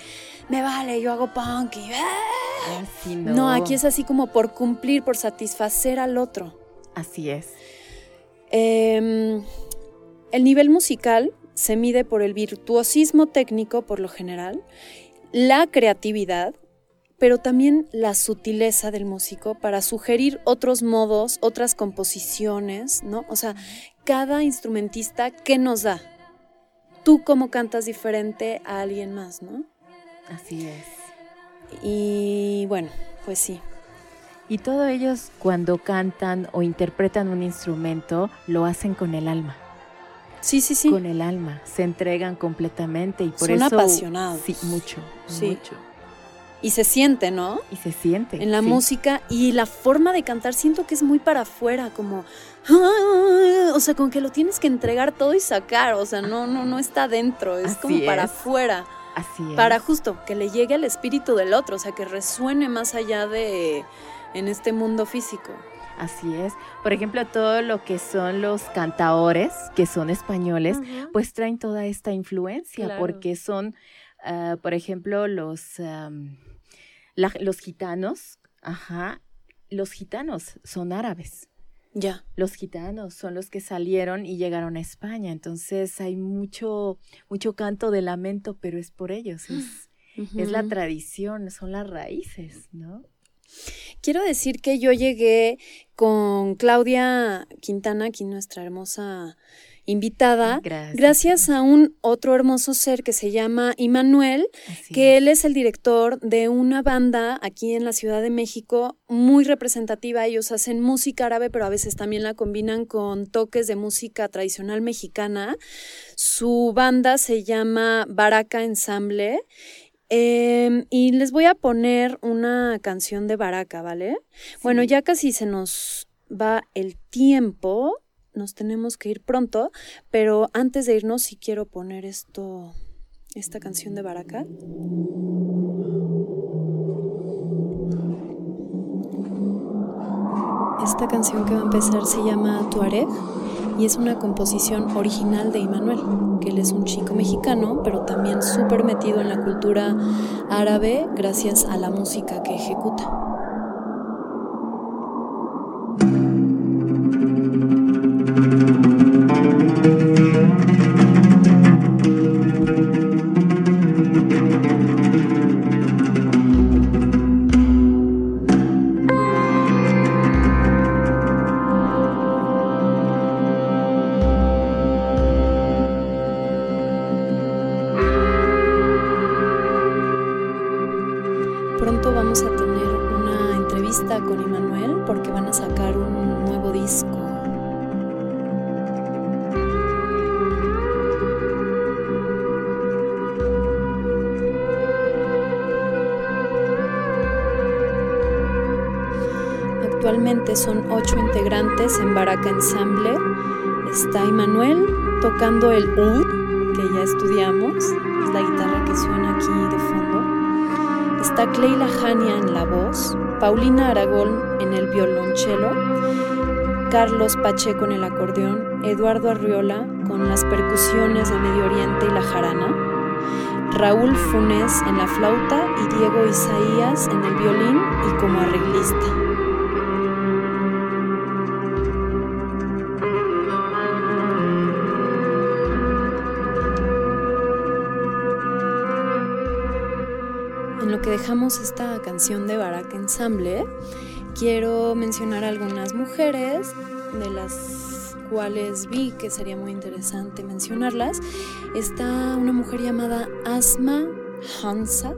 me vale, yo hago punk y... ¡ah! Así No. no. aquí es así como por cumplir, por satisfacer al otro. Así es. Eh, el nivel musical se mide por el virtuosismo técnico, por lo general, la creatividad, pero también la sutileza del músico para sugerir otros modos, otras composiciones, ¿no? O sea, cada instrumentista, ¿qué nos da? Tú cómo cantas diferente a alguien más, ¿no? Así es. Y bueno, pues sí. Y todos ellos cuando cantan o interpretan un instrumento lo hacen con el alma, Sí, sí, sí. con el alma, se entregan completamente y por Son eso apasionados. Sí, mucho, Sí. mucho. Y se siente, ¿no? Y se siente. En la sí. música y la forma de cantar siento que es muy para afuera, como o sea, con que lo tienes que entregar todo y sacar, o sea, no no no está dentro, es Así como para afuera, Así es. para justo que le llegue al espíritu del otro, o sea, que resuene más allá de en este mundo físico. Así es. Por ejemplo, todo lo que son los cantaores, que son españoles, pues traen toda esta influencia, Claro. porque son, ah, por ejemplo, los, la- los gitanos, ajá, los gitanos son árabes. Ya. Los gitanos son los que salieron y llegaron a España, entonces hay mucho, mucho canto de lamento, pero es por ellos, es, es la tradición, son las raíces, ¿no? Quiero decir que yo llegué con Claudia Quintana, aquí nuestra hermosa invitada, Gracias. gracias a un otro hermoso ser que se llama Immanuel, Así que es. él es el director de una banda aquí en la Ciudad de México muy representativa. Ellos hacen música árabe, pero a veces también la combinan con toques de música tradicional mexicana. Su banda se llama Baraka Ensemble. Eh, y les voy a poner una canción de Baraka, ¿vale? Bueno, ya casi se nos va el tiempo, nos tenemos que ir pronto, pero antes de irnos sí quiero poner esto, esta canción de Baraka. Esta canción que va a empezar se llama Tuareg y es una composición original de Immanuel, que él es un chico mexicano, pero también súper metido en la cultura árabe gracias a la música que ejecuta. Pronto Ensemble. Está Immanuel tocando el oud, que ya estudiamos, es la guitarra que suena aquí de fondo. Está Cleila Jania en la voz, Paulina Aragón en el violonchelo, Carlos Pacheco en el acordeón, Eduardo Arriola con las percusiones de Medio Oriente y la jarana, Raúl Funes en la flauta y Diego Isaías en el violín y como arreglista. Dejamos esta canción de Baraka Ensemble, quiero mencionar algunas mujeres de las cuales vi que sería muy interesante mencionarlas. Está una mujer llamada Asma Hansa.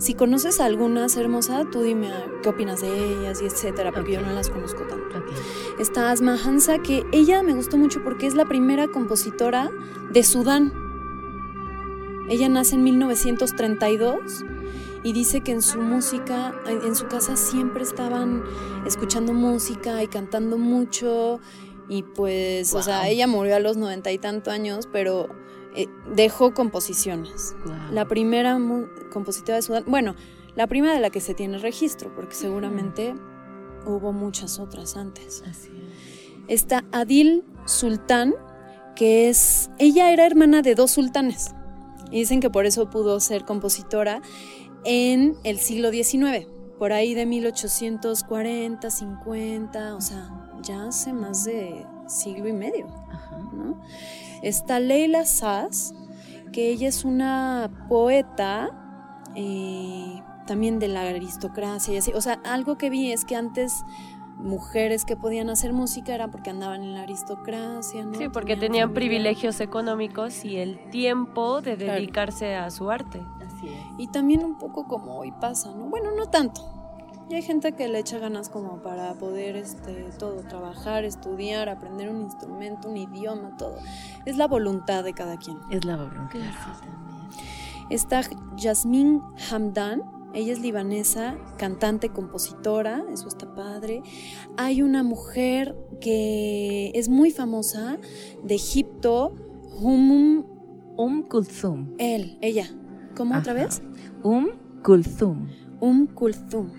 Si conoces a algunas hermosa, tú dime ah, qué opinas de ellas y etcétera, porque yo no las conozco tanto. Ok. Está Asma Hansa, que ella me gustó mucho porque es la primera compositora de Sudán. Ella nace en 1932 y dice que en su música, en en su casa siempre estaban escuchando música y cantando mucho y pues, o sea, ella murió a los noventa y tanto años, pero eh, dejó composiciones. La primera compositora de Sudán, bueno, la primera de la que se tiene registro, porque seguramente hubo muchas otras antes. Así es. Está Adil Sultán, que es, ella era hermana de dos sultanes. Y dicen que por eso pudo ser compositora en el siglo XIX, por ahí de 1840, 50, o sea, ya hace más de siglo y medio. Ajá. ¿no? Está Leila Sass, que ella es una poeta eh, también de la aristocracia y así. O sea, algo que vi es que antes mujeres que podían hacer música era porque andaban en la aristocracia, ¿no? Sí, porque tenían privilegios económicos y el tiempo de Claro. dedicarse a su arte. Así es. Y también un poco como hoy pasa, ¿no? Bueno, no tanto. Y hay gente que le echa ganas como para poder este, todo, trabajar, estudiar, aprender un instrumento, un idioma, todo. Es la voluntad de cada quien. Es la voluntad, sí, también. Está Yasmín Hamdan. ella es libanesa, cantante, compositora, eso está padre. Hay una mujer que es muy famosa de Egipto, Hum, Um Kulthum. él, ella. ¿Cómo otra vez? Um Kulthum. Um Kulthum.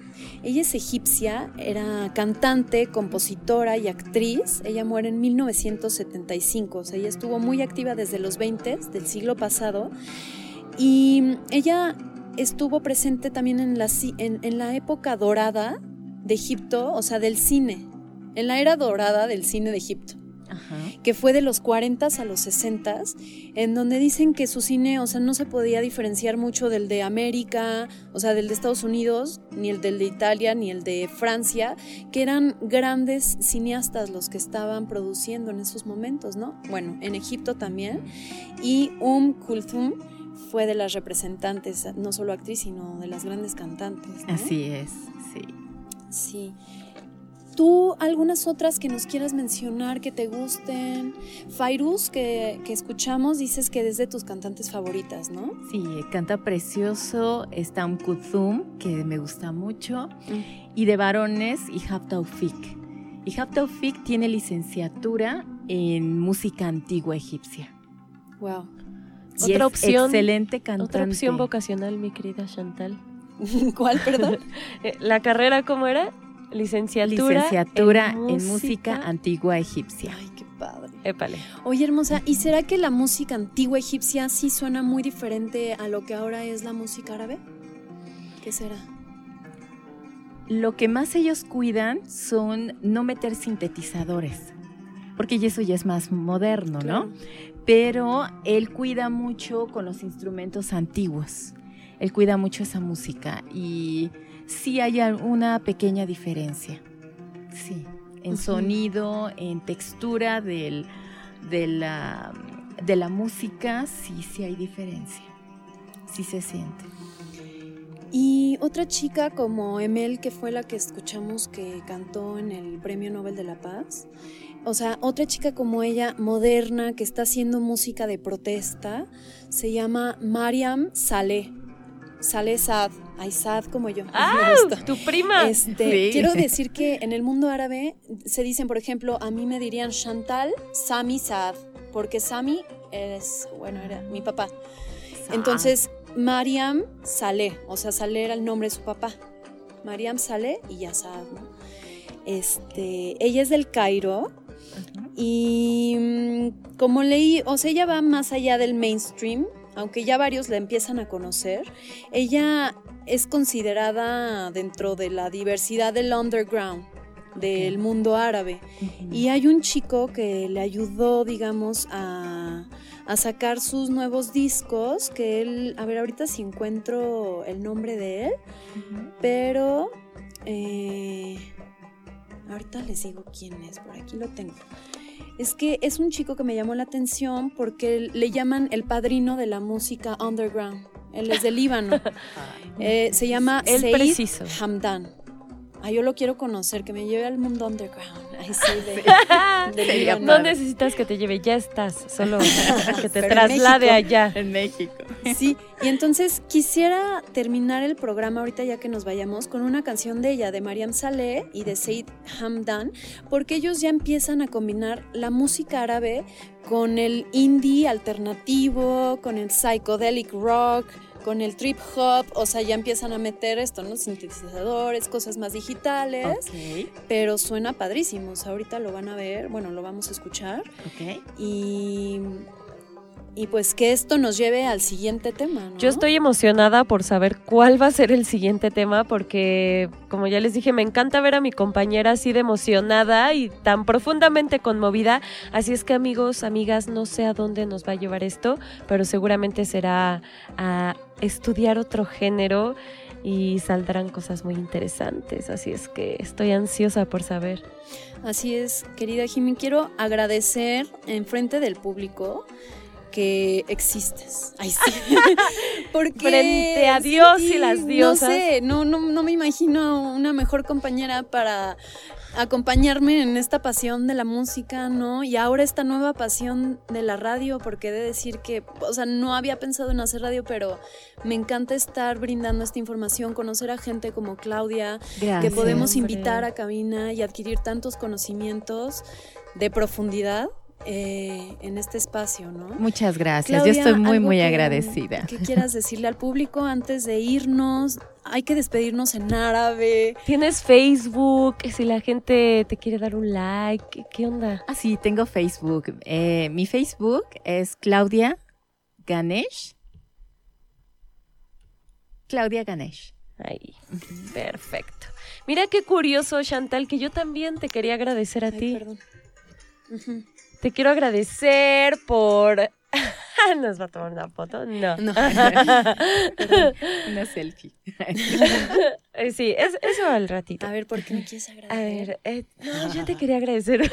Ella es egipcia, era cantante, compositora y actriz. Ella muere en 1975, o sea, ella estuvo muy activa desde los 20 del siglo pasado. Y ella estuvo presente también en la, en la época dorada de Egipto, o sea, del cine, en la era dorada del cine de Egipto Ajá. que fue de los 40 a los 60, en donde dicen que su cine, o sea, no se podía diferenciar mucho del de América, o sea, del de Estados Unidos, ni el del de Italia, ni el de Francia, que eran grandes cineastas los que estaban produciendo en esos momentos, ¿no? Bueno, en Egipto también. Y Um Kulthum fue de las representantes, no solo actriz, sino de las grandes cantantes. ¿no? Así es, sí. Sí. ¿Tú algunas otras que nos quieras mencionar que te gusten? Fairuz, que, que escuchamos, dices que es de tus cantantes favoritas, ¿no? Sí, canta precioso. Está un Kuthum, que me gusta mucho. Y de varones, Ihab Taufik. Ihab Taufik tiene licenciatura en música antigua egipcia. Wow. Y Otra es opción- Excelente cantante. Otra opción vocacional, mi querida Chantal. ¿Cuál, perdón? Eh, ¿La carrera cómo era? Licenciatura, Licenciatura en música, antigua egipcia. Ay, qué padre. Épale. Oye, hermosa, ¿y será que la música antigua egipcia sí suena muy diferente a lo que ahora es la música árabe? ¿Qué será? Lo que más ellos cuidan son no meter sintetizadores, porque eso ya es más moderno, Claro. ¿no? Pero él cuida mucho con los instrumentos antiguos. Él cuida mucho esa música y sí hay una pequeña diferencia. Sí, en sonido, en textura del, de, la, de la música, sí, sí hay diferencia. Sí se siente. Y otra chica como Emel, que fue la que escuchamos que cantó en el Premio Nobel de la Paz. O sea, otra chica como ella, moderna, que está haciendo música de protesta, se llama Mariam Saleh. Saleh Saad. Ay, Saad como yo. ¡Ah! ¡Tu prima! Este, Sí. Quiero decir que en el mundo árabe se dicen, por ejemplo, a mí me dirían Chantal Sami Saad, porque Sami es, bueno, era mi papá. Entonces, Mariam Saleh, o sea, Saleh era el nombre de su papá. Mariam Saleh y ya Saad, ¿no? Este, ella es del Cairo y mm, como leí, o sea, ella va más allá del mainstream, aunque ya varios la empiezan a conocer. Ella es considerada dentro de la diversidad del underground, del mundo árabe. Y hay un chico que le ayudó, digamos, a, a sacar sus nuevos discos, que él, a ver, ahorita si encuentro el nombre de él, pero eh, ahorita les digo quién es, por aquí lo tengo. Es que es un chico que me llamó la atención porque le llaman el padrino de la música underground. Él es de Líbano. Eh, se llama El preciso. Hamdan. Ah, yo lo quiero conocer, que me lleve al mundo underground. Ay, sí, de. No necesitas que te lleve, ya estás. Solo que te Pero en traslade México. allá. En México. Sí, y entonces quisiera terminar el programa ahorita ya que nos vayamos con una canción de ella, de Mariam Saleh y de Said Hamdan, porque ellos ya empiezan a combinar la música árabe con el indie alternativo, con el psychedelic rock, con el trip hop, o sea, ya empiezan a meter esto, ¿no? Sintetizadores, cosas más digitales, Ok, pero suena padrísimo, o sea, ahorita lo van a ver, bueno, lo vamos a escuchar ok. y... Y pues que esto nos lleve al siguiente tema, ¿no? Yo estoy emocionada por saber cuál va a ser el siguiente tema porque, como ya les dije, me encanta ver a mi compañera así de emocionada y tan profundamente conmovida. Así es que amigos, amigas, no sé a dónde nos va a llevar esto, pero seguramente será a estudiar otro género y saldrán cosas muy interesantes. Así es que estoy ansiosa por saber. Así es, querida Jimmy, quiero agradecer en frente del público que existes. Ay, sí. Porque Frente a Dios y las diosas. No sé, no, no, no me imagino una mejor compañera para acompañarme en esta pasión de la música, ¿no? Y ahora esta nueva pasión de la radio, porque he de decir que, o sea, no había pensado en hacer radio, pero me encanta estar brindando esta información, conocer a gente como Claudia, que podemos hombre. invitar a cabina y adquirir tantos conocimientos de profundidad eh, en este espacio, ¿no? Muchas gracias. Claudia, Yo estoy muy, muy que- agradecida. ¿Qué quieras decirle al público antes de irnos? Hay que despedirnos en árabe. ¿Tienes Facebook? Si la gente te quiere dar un like, ¿qué, onda? Ah, sí, tengo Facebook. Eh, mi Facebook es Claudia Ganesh. Claudia Ganesh. Ahí, perfecto. Mira qué curioso, Chantal, que yo también te quería agradecer a Ay, ti. perdón. Te quiero agradecer por... ¿Nos va a tomar una foto? No. No. Una selfie. Eh, sí, es- eso al ratito. A ver, ¿por qué me quieres A agradecer? ver, eh, no, yo te quería agradecer.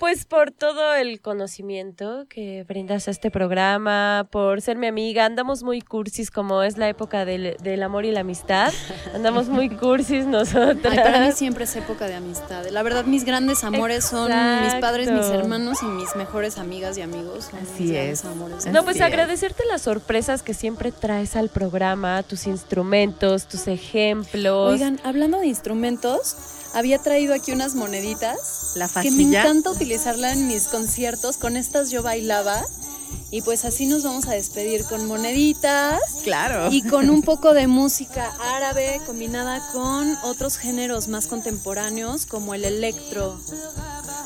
Pues por todo el conocimiento que brindas a este programa, por ser mi amiga. Andamos muy cursis, como es la época del, del amor y la amistad. Andamos muy cursis nosotras. Ay, para mí siempre es época de amistad. La verdad, mis grandes amores son mis padres, mis hermanos y mis mejores amigas y amigos. son Así es. amores. No, pues Así es. agradecerte las sorpresas que siempre traes al programa, tus instrumentos, tus ejemplos. Oigan, hablando de instrumentos, había traído aquí unas moneditas La que me encanta utilizarla en mis conciertos. Con estas yo bailaba. Y pues así nos vamos a despedir con moneditas Claro. y con un poco de música árabe combinada con otros géneros más contemporáneos como el electro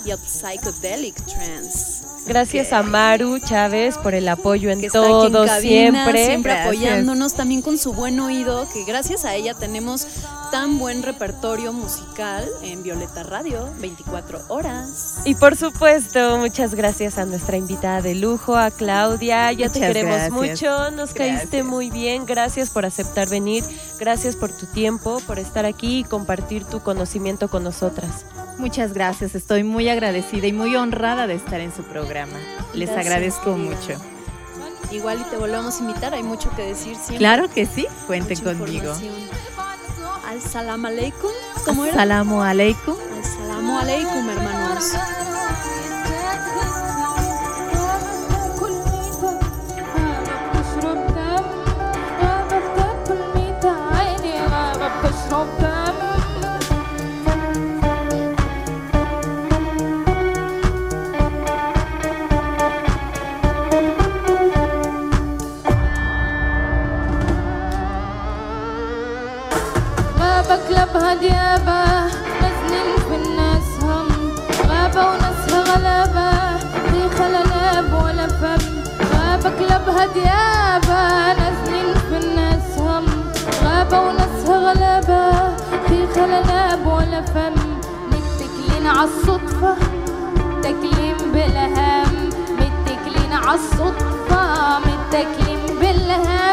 y el psychedelic trance. Gracias a Maru Chávez por el apoyo en que está aquí en todo, cabina, siempre. siempre Gracias. apoyándonos, también con su buen oído, que gracias a ella tenemos tan buen repertorio musical en Violeta Radio, 24 horas. Y por supuesto, muchas gracias a nuestra invitada de lujo, a Claudia. Ya te queremos gracias. mucho, nos caíste muy bien. Gracias por aceptar venir, gracias por tu tiempo, por estar aquí y compartir tu conocimiento con nosotras. Muchas gracias. Estoy muy agradecida y muy honrada de estar en su programa. Les Gracias, agradezco querida. mucho. Igual y te volvemos a invitar, hay mucho que decir siempre. Claro que sí. Cuenten mucha conmigo. Información. Al salam aleikum, ¿cómo era? Assalamu alaikum. Al salamu aleikum, hermanos. كلبها ديابة نازلين في الناس هم غابة وناسها غلابة في خلالاب ولا فم. غابة كلبها ديابة نازلين في الناس هم غابة وناسها غلابة في خلالاب ولا فم. متكلين عالصدفة متكلين بلا متكلين عالصدفة متكلين بلا